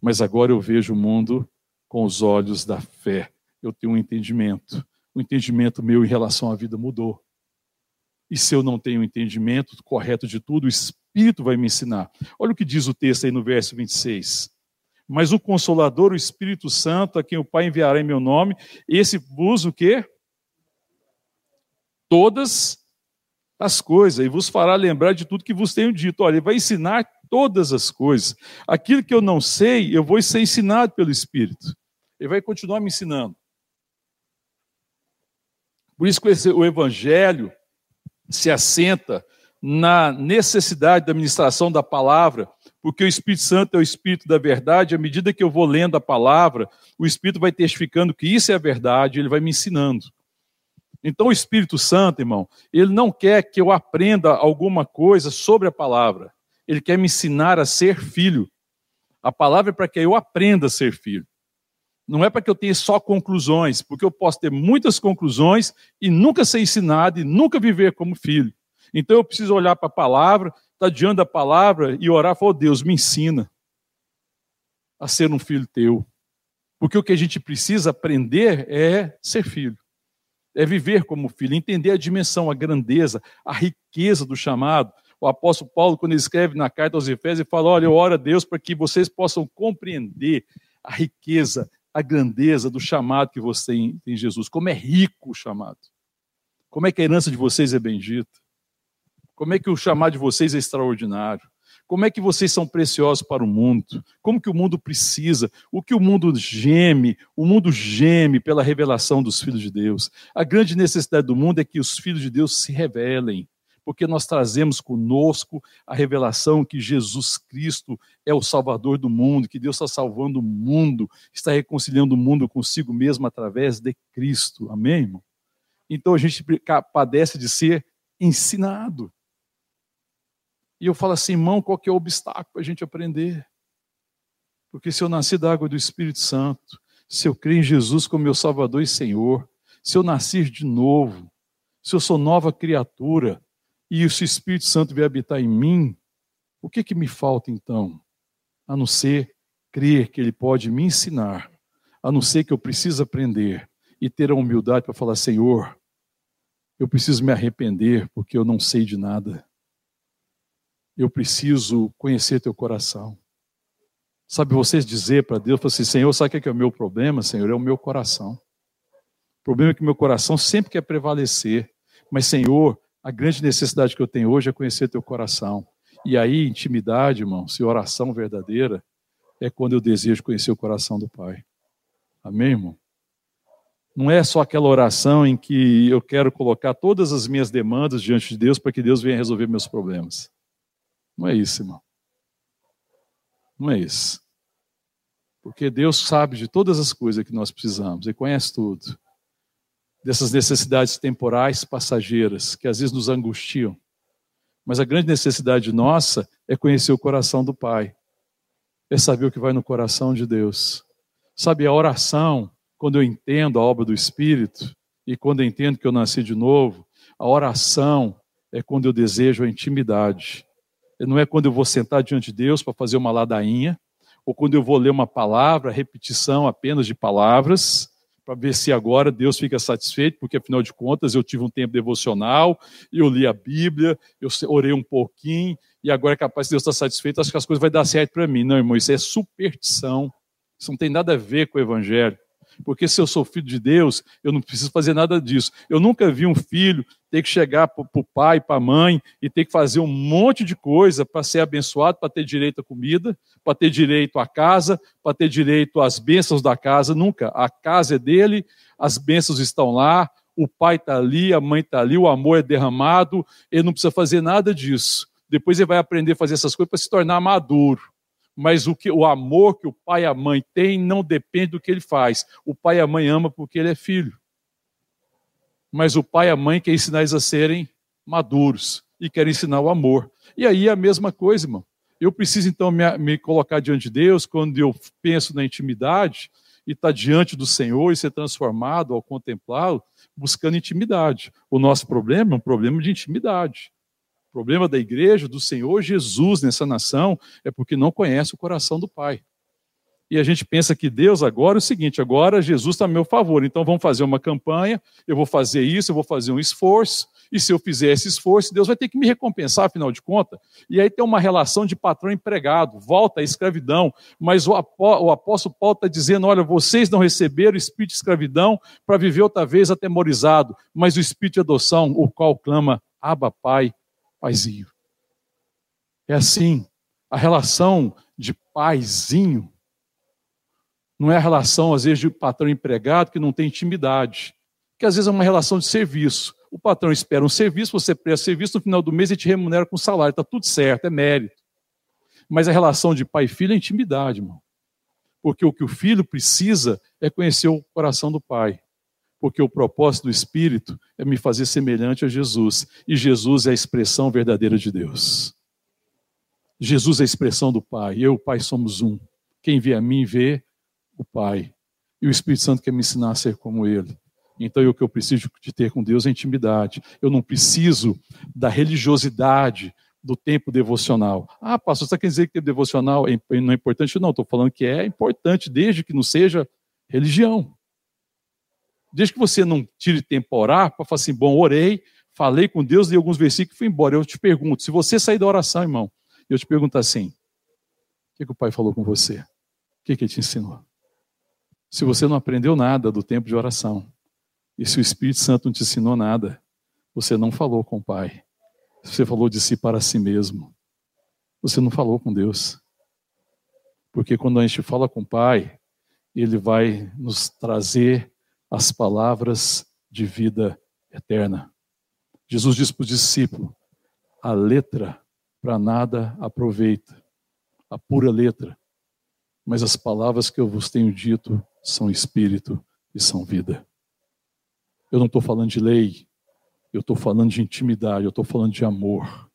Speaker 2: Mas agora eu vejo o mundo com os olhos da fé. Eu tenho um entendimento. O entendimento meu em relação à vida mudou. E se eu não tenho o entendimento correto de tudo, o Espírito vai me ensinar. Olha o que diz o texto aí no verso 26. Mas o Consolador, o Espírito Santo, a quem o Pai enviará em meu nome, esse vos o quê? Todas as coisas, e vos fará lembrar de tudo que vos tenho dito. Olha, ele vai ensinar todas as coisas. Aquilo que eu não sei, eu vou ser ensinado pelo Espírito. Ele vai continuar me ensinando. Por isso que o Evangelho se assenta na necessidade da administração da palavra, porque o Espírito Santo é o Espírito da verdade, à medida que eu vou lendo a palavra, o Espírito vai testificando que isso é a verdade, ele vai me ensinando. Então, o Espírito Santo, irmão, ele não quer que eu aprenda alguma coisa sobre a palavra, ele quer me ensinar a ser filho. A palavra é para que eu aprenda a ser filho. Não é para que eu tenha só conclusões, porque eu posso ter muitas conclusões e nunca ser ensinado e nunca viver como filho. Então eu preciso olhar para a palavra, estar tá diante da palavra e orar, falar, oh, Deus, me ensina a ser um filho teu. Porque o que a gente precisa aprender é ser filho. É viver como filho, entender a dimensão, a grandeza, a riqueza do chamado. O apóstolo Paulo, quando ele escreve na carta aos Efésios, ele fala: Olha, eu oro a Deus para que vocês possam compreender a riqueza, a grandeza do chamado que você tem em Jesus. Como é rico o chamado. Como é que a herança de vocês é bendita. Como é que o chamado de vocês é extraordinário. Como é que vocês são preciosos para o mundo? Como que o mundo precisa? O que o mundo geme? O mundo geme pela revelação dos filhos de Deus. A grande necessidade do mundo é que os filhos de Deus se revelem porque nós trazemos conosco a revelação que Jesus Cristo é o Salvador do mundo, que Deus está salvando o mundo, está reconciliando o mundo consigo mesmo através de Cristo. Amém, irmão? Então a gente padece de ser ensinado. E eu falo assim, irmão, qual que é o obstáculo para a gente aprender? Porque se eu nasci da água do Espírito Santo, se eu creio em Jesus como meu Salvador e Senhor, se eu nascer de novo, se eu sou nova criatura, e se o Espírito Santo vier habitar em mim, o que, que me falta então? A não ser crer que Ele pode me ensinar, a não ser que eu preciso aprender e ter a humildade para falar: Senhor, eu preciso me arrepender porque eu não sei de nada. Eu preciso conhecer teu coração. Sabe, vocês dizer para Deus, assim, Senhor, sabe o que é o meu problema, Senhor? É o meu coração. O problema é que o meu coração sempre quer prevalecer. Mas, Senhor, a grande necessidade que eu tenho hoje é conhecer teu coração. E aí, intimidade, irmão, se oração verdadeira, é quando eu desejo conhecer o coração do Pai. Amém, irmão? Não é só aquela oração em que eu quero colocar todas as minhas demandas diante de Deus para que Deus venha resolver meus problemas. Não é isso, irmão. Não é isso. Porque Deus sabe de todas as coisas que nós precisamos, Ele conhece tudo dessas necessidades temporais passageiras que às vezes nos angustiam. Mas a grande necessidade nossa é conhecer o coração do Pai, é saber o que vai no coração de Deus. Sabe, a oração, quando eu entendo a obra do Espírito e quando eu entendo que eu nasci de novo, a oração é quando eu desejo a intimidade. Não é quando eu vou sentar diante de Deus para fazer uma ladainha, ou quando eu vou ler uma palavra, repetição apenas de palavras, para ver se agora Deus fica satisfeito, porque afinal de contas eu tive um tempo devocional, eu li a Bíblia, eu orei um pouquinho, e agora é capaz de Deus estar satisfeito, acho que as coisas vão dar certo para mim. Não, irmão, isso é superstição. Isso não tem nada a ver com o Evangelho. Porque se eu sou filho de Deus, eu não preciso fazer nada disso. Eu nunca vi um filho ter que chegar para o pai, para a mãe e ter que fazer um monte de coisa para ser abençoado, para ter direito à comida, para ter direito à casa, para ter direito às bênçãos da casa. Nunca. A casa é dele, as bênçãos estão lá, o pai está ali, a mãe está ali, o amor é derramado, ele não precisa fazer nada disso. Depois ele vai aprender a fazer essas coisas para se tornar maduro mas o, que, o amor que o pai e a mãe têm não depende do que ele faz. O pai e a mãe ama porque ele é filho. Mas o pai e a mãe quer ensinar eles a serem maduros. e quero ensinar o amor. E aí é a mesma coisa, irmão. Eu preciso então me, me colocar diante de Deus quando eu penso na intimidade e estar tá diante do Senhor e ser transformado ao contemplá-lo, buscando intimidade. O nosso problema é um problema de intimidade. O problema da igreja, do Senhor Jesus nessa nação, é porque não conhece o coração do Pai. E a gente pensa que Deus agora é o seguinte: agora Jesus está a meu favor, então vamos fazer uma campanha, eu vou fazer isso, eu vou fazer um esforço, e se eu fizer esse esforço, Deus vai ter que me recompensar, afinal de contas. E aí tem uma relação de patrão empregado, volta à escravidão. Mas o, apó, o apóstolo Paulo está dizendo: olha, vocês não receberam o espírito de escravidão para viver outra vez atemorizado, mas o espírito de adoção, o qual clama, Abba, Pai, Paizinho. É assim, a relação de paizinho não é a relação, às vezes, de patrão empregado que não tem intimidade, que às vezes é uma relação de serviço. O patrão espera um serviço, você presta serviço, no final do mês ele te remunera com salário, está tudo certo, é mérito. Mas a relação de pai e filho é intimidade, irmão. Porque o que o filho precisa é conhecer o coração do pai. Porque o propósito do Espírito é me fazer semelhante a Jesus. E Jesus é a expressão verdadeira de Deus. Jesus é a expressão do Pai. Eu e o Pai somos um. Quem vê a mim vê o Pai. E o Espírito Santo quer me ensinar a ser como Ele. Então, o que eu preciso de ter com Deus é intimidade. Eu não preciso da religiosidade do tempo devocional. Ah, pastor, você quer dizer que tempo devocional é não é importante? Não, estou falando que é importante, desde que não seja religião. Desde que você não tire tempo para orar, para falar assim, bom, orei, falei com Deus, li alguns versículos e fui embora. Eu te pergunto, se você sair da oração, irmão, eu te pergunto assim, o que, que o pai falou com você? O que, que ele te ensinou? Se você não aprendeu nada do tempo de oração, e se o Espírito Santo não te ensinou nada, você não falou com o Pai. Você falou de si para si mesmo. Você não falou com Deus. Porque quando a gente fala com o Pai, Ele vai nos trazer as palavras de vida eterna. Jesus disse para o discípulo: a letra para nada aproveita, a pura letra, mas as palavras que eu vos tenho dito são espírito e são vida. Eu não estou falando de lei, eu estou falando de intimidade, eu estou falando de amor.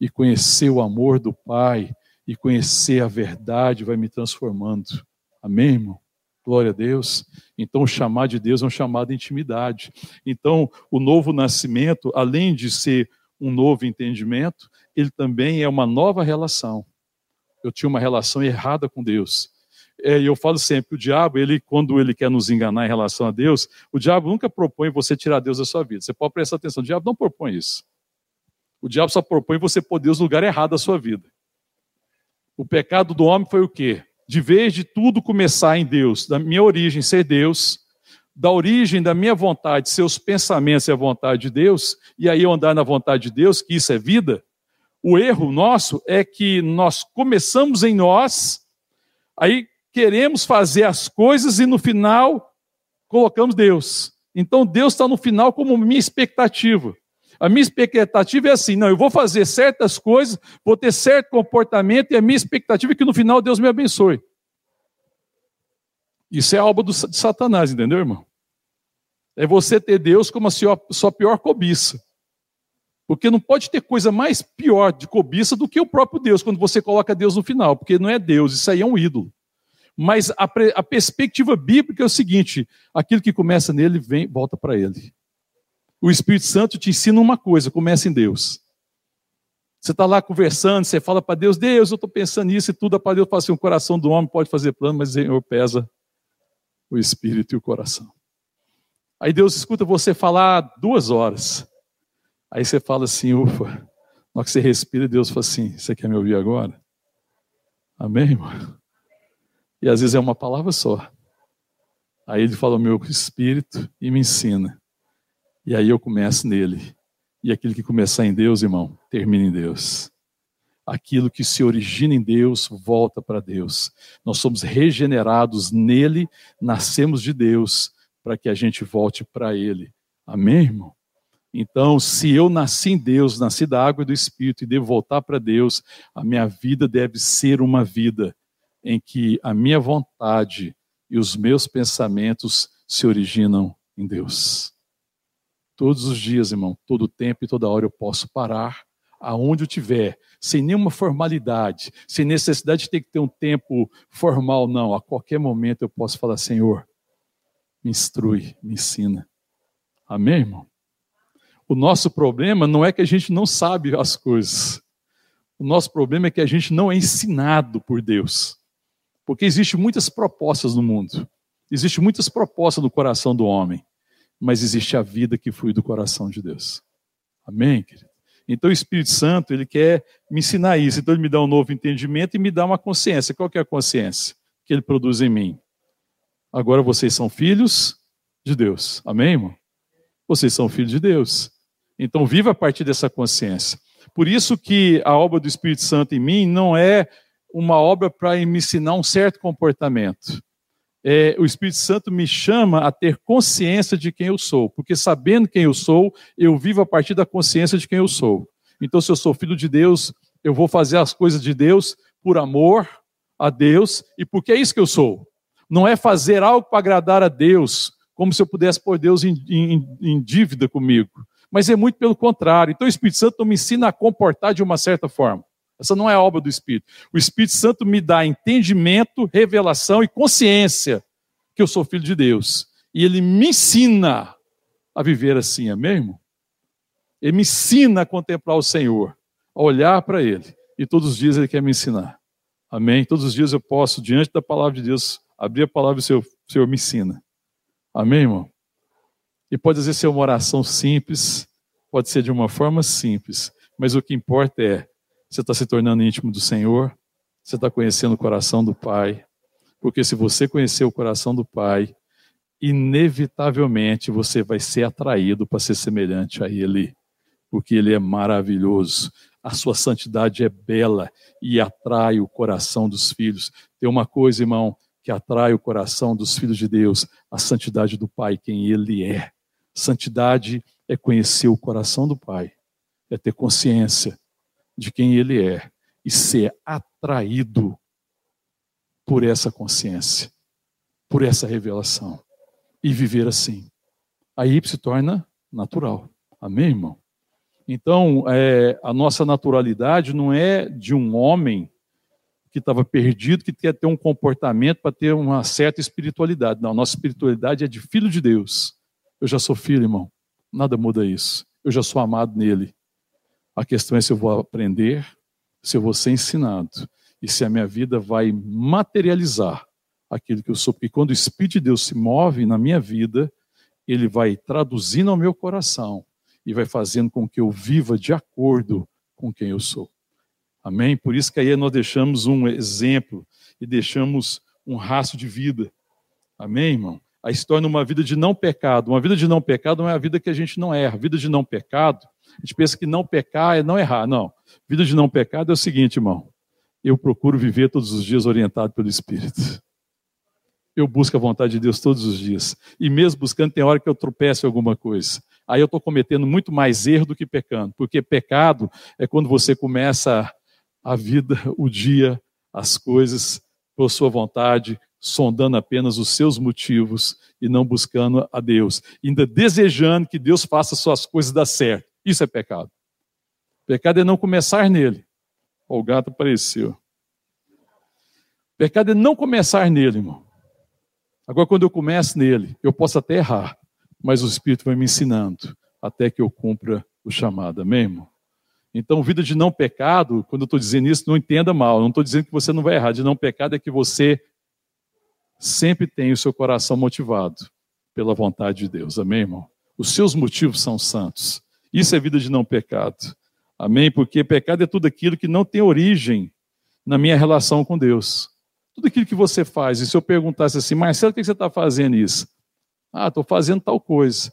Speaker 2: E conhecer o amor do Pai e conhecer a verdade vai me transformando. Amém, irmão? Glória a Deus. Então, o chamar de Deus é um chamado de intimidade. Então, o novo nascimento, além de ser um novo entendimento, ele também é uma nova relação. Eu tinha uma relação errada com Deus. É, e eu falo sempre, o diabo, ele, quando ele quer nos enganar em relação a Deus, o diabo nunca propõe você tirar Deus da sua vida. Você pode prestar atenção, o diabo não propõe isso. O diabo só propõe você pôr Deus no lugar errado da sua vida. O pecado do homem foi o quê? De vez de tudo começar em Deus, da minha origem ser Deus, da origem da minha vontade, seus pensamentos e a vontade de Deus, e aí eu andar na vontade de Deus, que isso é vida, o erro nosso é que nós começamos em nós, aí queremos fazer as coisas e no final colocamos Deus. Então Deus está no final como minha expectativa. A minha expectativa é assim: não, eu vou fazer certas coisas, vou ter certo comportamento, e a minha expectativa é que no final Deus me abençoe. Isso é algo de Satanás, entendeu, irmão? É você ter Deus como a sua, sua pior cobiça. Porque não pode ter coisa mais pior de cobiça do que o próprio Deus, quando você coloca Deus no final, porque não é Deus, isso aí é um ídolo. Mas a, a perspectiva bíblica é o seguinte: aquilo que começa nele vem, volta para ele. O Espírito Santo te ensina uma coisa: começa em Deus. Você está lá conversando, você fala para Deus, Deus, eu estou pensando nisso e tudo, para Deus fala assim, o coração do homem pode fazer plano, mas o Senhor pesa o espírito e o coração. Aí Deus escuta você falar duas horas. Aí você fala assim, ufa, na hora que você respira, Deus fala assim, você quer me ouvir agora? Amém, irmão? E às vezes é uma palavra só. Aí ele fala meu espírito e me ensina. E aí eu começo nele. E aquilo que começar em Deus, irmão, termina em Deus. Aquilo que se origina em Deus, volta para Deus. Nós somos regenerados nele, nascemos de Deus, para que a gente volte para ele. Amém, irmão? Então, se eu nasci em Deus, nasci da água e do Espírito e devo voltar para Deus, a minha vida deve ser uma vida em que a minha vontade e os meus pensamentos se originam em Deus. Todos os dias, irmão, todo tempo e toda hora eu posso parar aonde eu tiver, sem nenhuma formalidade, sem necessidade de ter que ter um tempo formal, não. A qualquer momento eu posso falar, Senhor, me instrui, me ensina. Amém, irmão? O nosso problema não é que a gente não sabe as coisas. O nosso problema é que a gente não é ensinado por Deus. Porque existem muitas propostas no mundo. Existem muitas propostas no coração do homem. Mas existe a vida que flui do coração de Deus. Amém, querido? Então o Espírito Santo, ele quer me ensinar isso. Então ele me dá um novo entendimento e me dá uma consciência. Qual que é a consciência que ele produz em mim? Agora vocês são filhos de Deus. Amém, irmão? Vocês são filhos de Deus. Então viva a partir dessa consciência. Por isso que a obra do Espírito Santo em mim não é uma obra para me ensinar um certo comportamento. É, o Espírito Santo me chama a ter consciência de quem eu sou, porque sabendo quem eu sou, eu vivo a partir da consciência de quem eu sou. Então, se eu sou filho de Deus, eu vou fazer as coisas de Deus por amor a Deus e porque é isso que eu sou. Não é fazer algo para agradar a Deus, como se eu pudesse pôr Deus em, em, em dívida comigo mas é muito pelo contrário. Então o Espírito Santo me ensina a comportar de uma certa forma. Essa não é obra do Espírito. O Espírito Santo me dá entendimento, revelação e consciência que eu sou filho de Deus. E ele me ensina a viver assim, é mesmo? Ele me ensina a contemplar o Senhor, a olhar para Ele. E todos os dias Ele quer me ensinar. Amém? Todos os dias eu posso, diante da palavra de Deus, abrir a palavra e o Senhor, o Senhor me ensina. Amém, irmão? E pode vezes ser uma oração simples, pode ser de uma forma simples, mas o que importa é você está se tornando íntimo do Senhor, você está conhecendo o coração do Pai, porque se você conhecer o coração do Pai, inevitavelmente você vai ser atraído para ser semelhante a Ele, porque Ele é maravilhoso. A sua santidade é bela e atrai o coração dos filhos. Tem uma coisa, irmão, que atrai o coração dos filhos de Deus, a santidade do Pai, quem Ele é. Santidade é conhecer o coração do Pai, é ter consciência de quem Ele é e ser atraído por essa consciência, por essa revelação e viver assim. Aí se torna natural. Amém, irmão? Então, é, a nossa naturalidade não é de um homem que estava perdido, que quer ter um comportamento para ter uma certa espiritualidade. Não, a nossa espiritualidade é de filho de Deus. Eu já sou filho, irmão. Nada muda isso. Eu já sou amado nele. A questão é se eu vou aprender, se eu vou ser ensinado e se a minha vida vai materializar aquilo que eu sou. Porque quando o Espírito de Deus se move na minha vida, ele vai traduzindo ao meu coração e vai fazendo com que eu viva de acordo com quem eu sou. Amém? Por isso que aí nós deixamos um exemplo e deixamos um rastro de vida. Amém, irmão? a história numa vida de não pecado. Uma vida de não pecado não é a vida que a gente não erra. Vida de não pecado, a gente pensa que não pecar é não errar. Não. Vida de não pecado é o seguinte, irmão. Eu procuro viver todos os dias orientado pelo Espírito. Eu busco a vontade de Deus todos os dias. E mesmo buscando, tem hora que eu tropeço em alguma coisa. Aí eu estou cometendo muito mais erro do que pecando. Porque pecado é quando você começa a vida, o dia, as coisas por sua vontade, sondando apenas os seus motivos e não buscando a Deus, ainda desejando que Deus faça suas coisas dar certo. Isso é pecado. Pecado é não começar nele. O gato apareceu. Pecado é não começar nele, irmão. Agora, quando eu começo nele, eu posso até errar, mas o Espírito vai me ensinando até que eu cumpra o chamado. Amém, irmão? Então, vida de não pecado, quando eu estou dizendo isso, não entenda mal. Não estou dizendo que você não vai errar. De não pecado é que você sempre tem o seu coração motivado pela vontade de Deus. Amém, irmão? Os seus motivos são santos. Isso é vida de não pecado. Amém? Porque pecado é tudo aquilo que não tem origem na minha relação com Deus. Tudo aquilo que você faz. E se eu perguntasse assim, Marcelo, por que você está fazendo isso? Ah, estou fazendo tal coisa.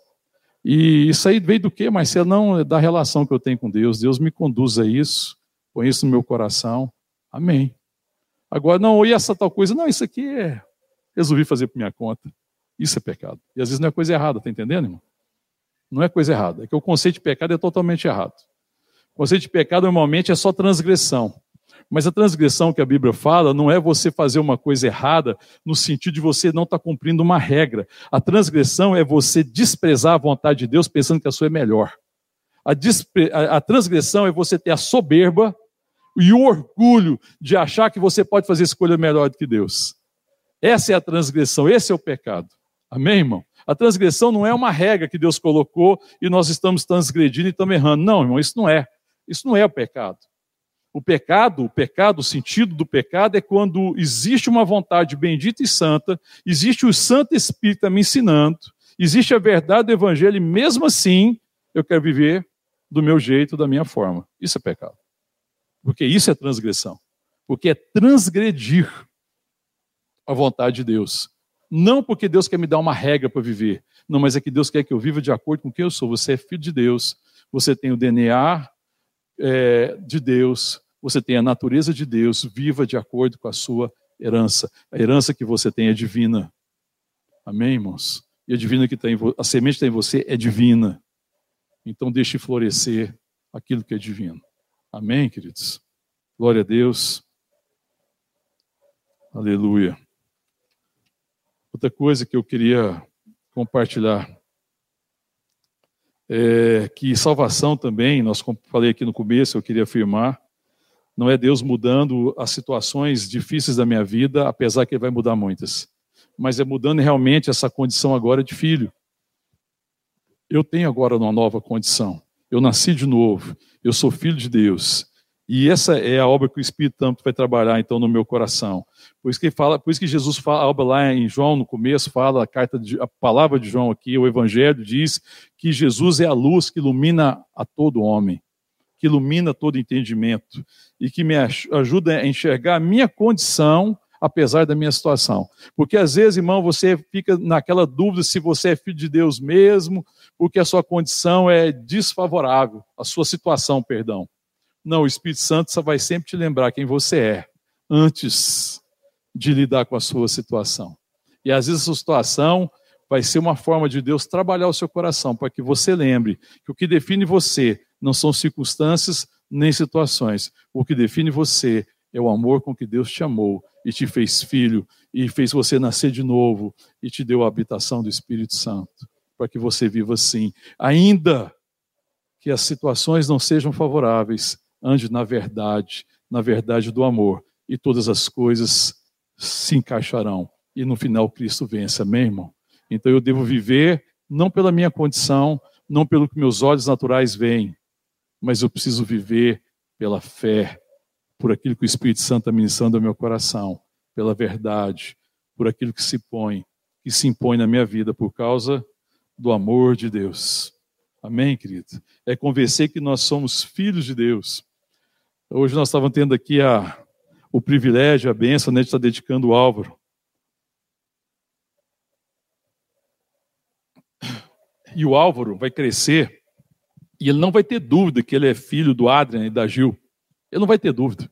Speaker 2: E isso aí veio do quê, Marcelo? Não, é da relação que eu tenho com Deus. Deus me conduz a isso, põe isso no meu coração. Amém. Agora, não, e essa tal coisa? Não, isso aqui é resolvi fazer por minha conta. Isso é pecado. E às vezes não é coisa errada, tá entendendo, irmão? Não é coisa errada. É que o conceito de pecado é totalmente errado. O conceito de pecado normalmente é só transgressão. Mas a transgressão que a Bíblia fala não é você fazer uma coisa errada no sentido de você não estar tá cumprindo uma regra. A transgressão é você desprezar a vontade de Deus pensando que a sua é melhor. A, a, a transgressão é você ter a soberba e o orgulho de achar que você pode fazer escolha melhor do que Deus. Essa é a transgressão, esse é o pecado. Amém, irmão? A transgressão não é uma regra que Deus colocou e nós estamos transgredindo e estamos errando. Não, irmão, isso não é. Isso não é o pecado. O pecado, o pecado, o sentido do pecado é quando existe uma vontade bendita e santa, existe o Santo Espírito me ensinando, existe a verdade do Evangelho, e mesmo assim eu quero viver do meu jeito, da minha forma. Isso é pecado. Porque isso é transgressão. Porque é transgredir a vontade de Deus. Não porque Deus quer me dar uma regra para viver. Não, mas é que Deus quer que eu viva de acordo com quem eu sou. Você é filho de Deus. Você tem o DNA é, de Deus. Você tem a natureza de Deus. Viva de acordo com a sua herança. A herança que você tem é divina. Amém, irmãos? E a divina que tem, a semente que tem em você é divina. Então deixe florescer aquilo que é divino. Amém, queridos? Glória a Deus. Aleluia. Outra coisa que eu queria compartilhar é que salvação também, nós falei aqui no começo, eu queria afirmar, não é Deus mudando as situações difíceis da minha vida, apesar que Ele vai mudar muitas, mas é mudando realmente essa condição agora de filho. Eu tenho agora uma nova condição. Eu nasci de novo. Eu sou filho de Deus. E essa é a obra que o Espírito Santo vai trabalhar então no meu coração. Por isso que fala, por isso que Jesus fala lá em João no começo fala a carta de, a palavra de João aqui, o evangelho diz que Jesus é a luz que ilumina a todo homem, que ilumina todo entendimento e que me ajuda a enxergar a minha condição apesar da minha situação. Porque às vezes, irmão, você fica naquela dúvida se você é filho de Deus mesmo, porque a sua condição é desfavorável, a sua situação, perdão. Não, o Espírito Santo só vai sempre te lembrar quem você é, antes de lidar com a sua situação. E às vezes a sua situação vai ser uma forma de Deus trabalhar o seu coração, para que você lembre que o que define você não são circunstâncias nem situações. O que define você é o amor com que Deus te amou e te fez filho, e fez você nascer de novo, e te deu a habitação do Espírito Santo, para que você viva assim. Ainda que as situações não sejam favoráveis, ande na verdade, na verdade do amor, e todas as coisas se encaixarão. E no final Cristo vence, amém, irmão? Então eu devo viver não pela minha condição, não pelo que meus olhos naturais veem, mas eu preciso viver pela fé por aquilo que o Espírito Santo está ministrando ao meu coração, pela verdade, por aquilo que se põe, que se impõe na minha vida por causa do amor de Deus. Amém, querido? É convencer que nós somos filhos de Deus. Hoje nós estávamos tendo aqui a, o privilégio, a bênção né, de estar dedicando o Álvaro. E o Álvaro vai crescer e ele não vai ter dúvida que ele é filho do Adrian e da Gil. Ele não vai ter dúvida.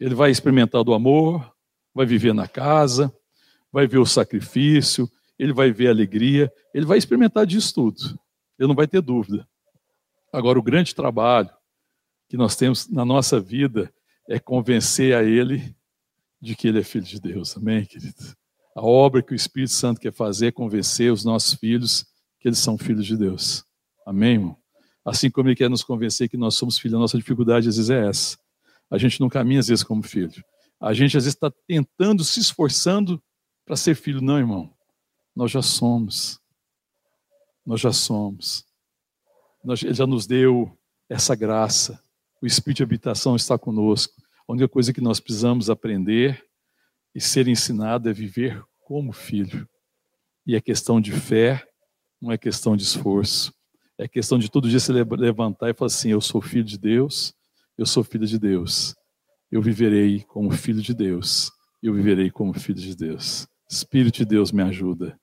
Speaker 2: Ele vai experimentar do amor, vai viver na casa, vai ver o sacrifício, ele vai ver a alegria, ele vai experimentar disso tudo. Ele não vai ter dúvida. Agora, o grande trabalho que nós temos na nossa vida é convencer a ele de que ele é filho de Deus. Amém, querido? A obra que o Espírito Santo quer fazer é convencer os nossos filhos que eles são filhos de Deus. Amém, irmão? Assim como Ele quer nos convencer que nós somos filhos, a nossa dificuldade às vezes é essa. A gente não caminha às vezes como filho. A gente às vezes está tentando, se esforçando para ser filho. Não, irmão. Nós já somos. Nós já somos. Nós, ele já nos deu essa graça. O Espírito de habitação está conosco. A única coisa que nós precisamos aprender e ser ensinado é viver como filho. E é questão de fé, não é questão de esforço. É questão de todo dia se levantar e falar assim: Eu sou filho de Deus, eu sou filho de Deus. Eu viverei como filho de Deus. Eu viverei como filho de Deus. Espírito de Deus me ajuda.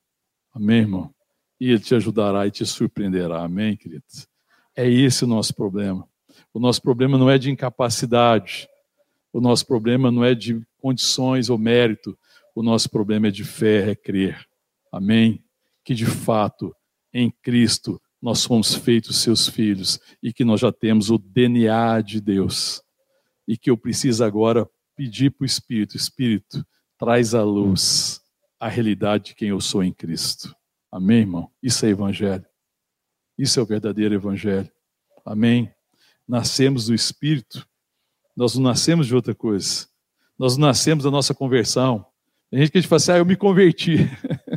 Speaker 2: Amém, irmão? E Ele te ajudará e te surpreenderá. Amém, querido? É esse o nosso problema. O nosso problema não é de incapacidade. O nosso problema não é de condições ou mérito. O nosso problema é de fé, é crer. Amém? Que de fato, em Cristo, nós fomos feitos seus filhos e que nós já temos o DNA de Deus. E que eu preciso agora pedir para o Espírito: Espírito, traz à luz a realidade de quem eu sou em Cristo. Amém, irmão? Isso é Evangelho. Isso é o verdadeiro evangelho. Amém. Nascemos do Espírito. Nós não nascemos de outra coisa. Nós não nascemos da nossa conversão. Tem gente que a gente fala assim, ah, eu me converti.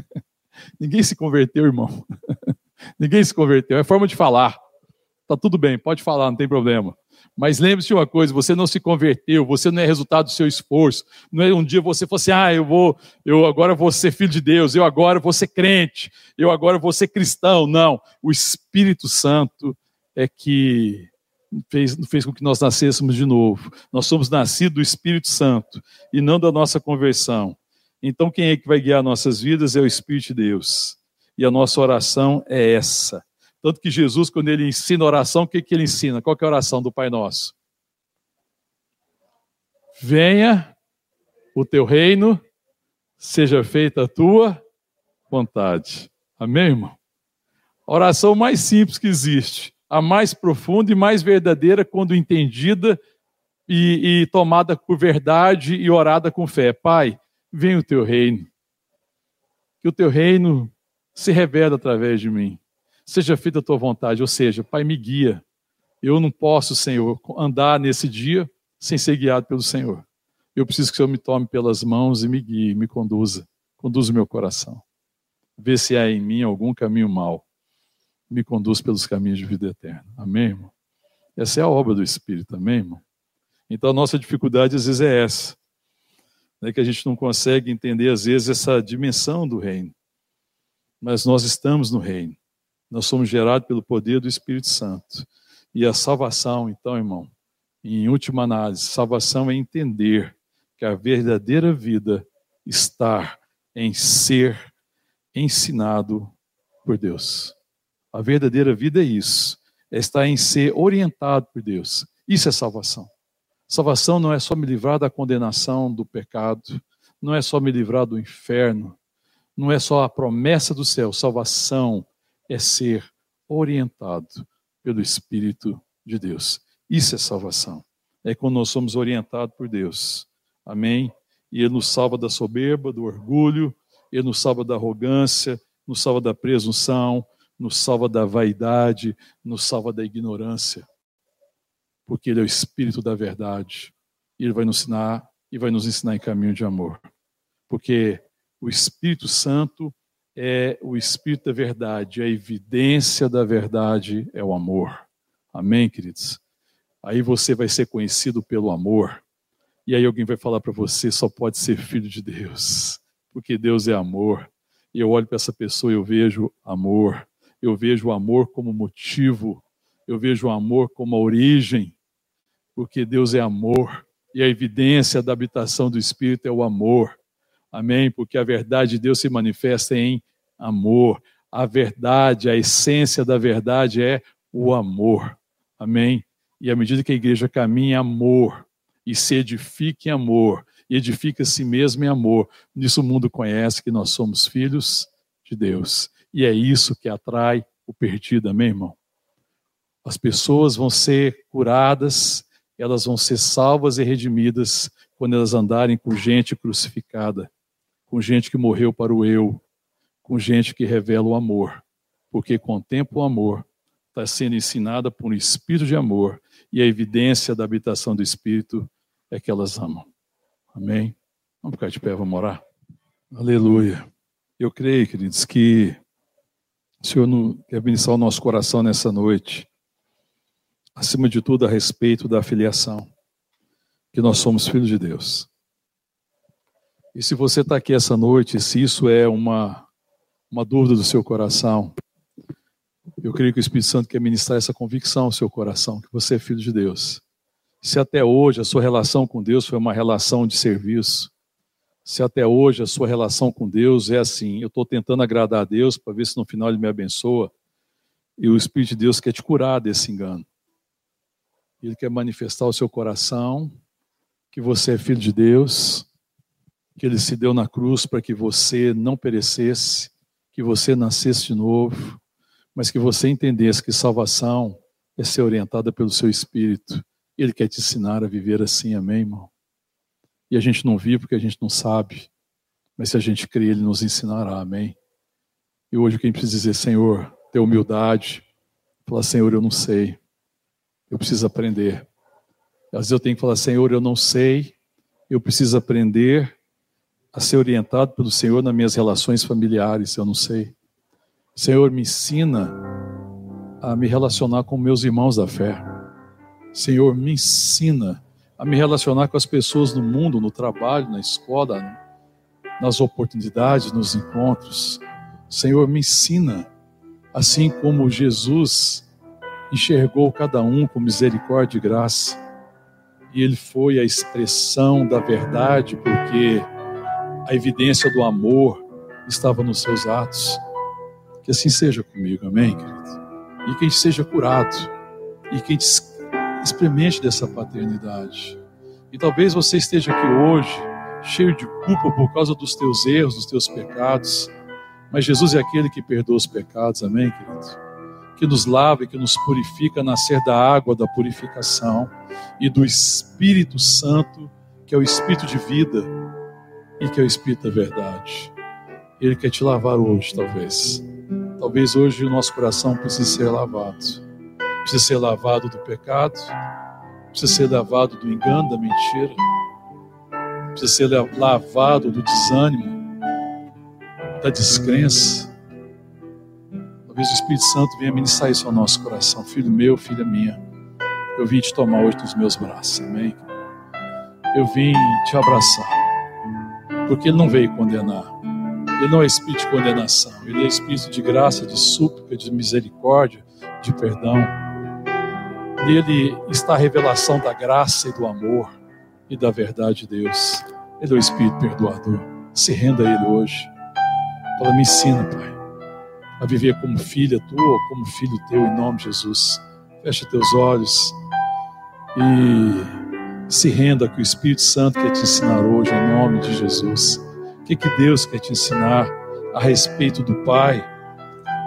Speaker 2: [laughs] Ninguém se converteu, irmão. [laughs] Ninguém se converteu. É forma de falar. Tá tudo bem, pode falar, não tem problema. Mas lembre-se de uma coisa: você não se converteu, você não é resultado do seu esforço. Não é um dia você fosse, assim, ah, eu vou, eu agora vou ser filho de Deus, eu agora vou ser crente, eu agora vou ser cristão. Não, o Espírito Santo é que fez, fez com que nós nascêssemos de novo. Nós somos nascidos do Espírito Santo e não da nossa conversão. Então, quem é que vai guiar nossas vidas é o Espírito de Deus. E a nossa oração é essa tanto que Jesus, quando ele ensina oração, o que, que ele ensina? Qual é a oração do Pai Nosso? Venha o teu reino, seja feita a tua vontade. Amém, irmão? A oração mais simples que existe, a mais profunda e mais verdadeira quando entendida e, e tomada por verdade e orada com fé. Pai, venha o teu reino. Que o teu reino se revela através de mim seja feita a tua vontade. Ou seja, Pai, me guia. Eu não posso, Senhor, andar nesse dia sem ser guiado pelo Senhor. Eu preciso que o Senhor me tome pelas mãos e me guie, me conduza. Conduza o meu coração. Vê se há em mim algum caminho mau. Me conduz pelos caminhos de vida eterna. Amém, irmão? Essa é a obra do Espírito, amém, irmão? Então a nossa dificuldade às vezes é essa. Né, que a gente não consegue entender, às vezes, essa dimensão do reino. Mas nós estamos no reino. Nós somos gerados pelo poder do Espírito Santo. E a salvação, então, irmão, em última análise, salvação é entender que a verdadeira vida está em ser ensinado por Deus. A verdadeira vida é isso, é estar em ser orientado por Deus. Isso é salvação. Salvação não é só me livrar da condenação do pecado, não é só me livrar do inferno, não é só a promessa do céu. Salvação é ser orientado pelo Espírito de Deus. Isso é salvação. É quando nós somos orientados por Deus. Amém? E Ele nos salva da soberba, do orgulho, Ele nos salva da arrogância, nos salva da presunção, nos salva da vaidade, nos salva da ignorância. Porque Ele é o Espírito da verdade. Ele vai nos ensinar e vai nos ensinar em caminho de amor. Porque o Espírito Santo é o Espírito da verdade, a evidência da verdade é o amor. Amém, queridos? Aí você vai ser conhecido pelo amor. E aí alguém vai falar para você, só pode ser filho de Deus, porque Deus é amor. E eu olho para essa pessoa e eu vejo amor. Eu vejo o amor como motivo. Eu vejo o amor como a origem, porque Deus é amor. E a evidência da habitação do Espírito é o amor. Amém? Porque a verdade de Deus se manifesta em amor. A verdade, a essência da verdade é o amor. Amém? E à medida que a igreja caminha em amor e se edifica em amor, e edifica a si mesmo em amor, nisso o mundo conhece que nós somos filhos de Deus. E é isso que atrai o perdido, amém, irmão? As pessoas vão ser curadas, elas vão ser salvas e redimidas quando elas andarem com gente crucificada com gente que morreu para o eu, com gente que revela o amor, porque contempla o amor, está sendo ensinada por um espírito de amor, e a evidência da habitação do espírito é que elas amam. Amém? Vamos ficar de pé, vamos orar? Aleluia. Eu creio, queridos, que o Senhor quer abençoar o nosso coração nessa noite, acima de tudo a respeito da filiação, que nós somos filhos de Deus. E se você está aqui essa noite, se isso é uma, uma dúvida do seu coração, eu creio que o Espírito Santo quer ministrar essa convicção ao seu coração, que você é filho de Deus. Se até hoje a sua relação com Deus foi uma relação de serviço, se até hoje a sua relação com Deus é assim, eu estou tentando agradar a Deus para ver se no final Ele me abençoa, e o Espírito de Deus quer te curar desse engano. Ele quer manifestar ao seu coração que você é filho de Deus, que ele se deu na cruz para que você não perecesse, que você nascesse de novo, mas que você entendesse que salvação é ser orientada pelo seu espírito. Ele quer te ensinar a viver assim, amém, irmão? E a gente não vive porque a gente não sabe, mas se a gente crê, ele nos ensinará, amém? E hoje quem precisa dizer, Senhor, ter humildade, Falar, Senhor, eu não sei. Eu preciso aprender. Às vezes eu tenho que falar, Senhor, eu não sei. Eu preciso aprender a ser orientado pelo Senhor nas minhas relações familiares. Eu não sei. Senhor, me ensina a me relacionar com meus irmãos da fé. Senhor, me ensina a me relacionar com as pessoas no mundo, no trabalho, na escola, nas oportunidades, nos encontros. Senhor, me ensina, assim como Jesus enxergou cada um com misericórdia e graça, e ele foi a expressão da verdade, porque a evidência do amor estava nos seus atos. Que assim seja comigo, amém, querido? E que a gente seja curado, e que a gente experimente dessa paternidade. E talvez você esteja aqui hoje cheio de culpa por causa dos teus erros, dos teus pecados. Mas Jesus é aquele que perdoa os pecados, amém, querido? Que nos lava e que nos purifica, nascer da água da purificação e do Espírito Santo, que é o Espírito de vida e que é o Espírito da verdade. Ele quer te lavar hoje, talvez. Talvez hoje o nosso coração precise ser lavado. Precisa ser lavado do pecado, precisa ser lavado do engano, da mentira precisa ser lavado do desânimo, da descrença. Talvez o Espírito Santo venha ministrar isso ao nosso coração. Filho meu, filha minha, eu vim te tomar hoje nos meus braços, amém? Eu vim te abraçar, porque Ele não veio condenar. Ele não é espírito de condenação, Ele é espírito de graça, de súplica, de misericórdia, de perdão. Nele está a revelação da graça e do amor e da verdade de Deus. Ele é o Espírito perdoador. Se renda a Ele hoje. Fala, me ensina, Pai, a viver como filha tua ou como filho teu, em nome de Jesus. Fecha teus olhos e se renda que o Espírito Santo quer te ensinar hoje, em nome de Jesus. O que, que Deus quer te ensinar a respeito do Pai?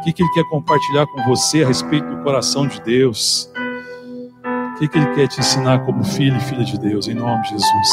Speaker 2: O que, que Ele quer compartilhar com você a respeito do coração de Deus? O que, que Ele quer te ensinar como filho e filha de Deus, em nome de Jesus?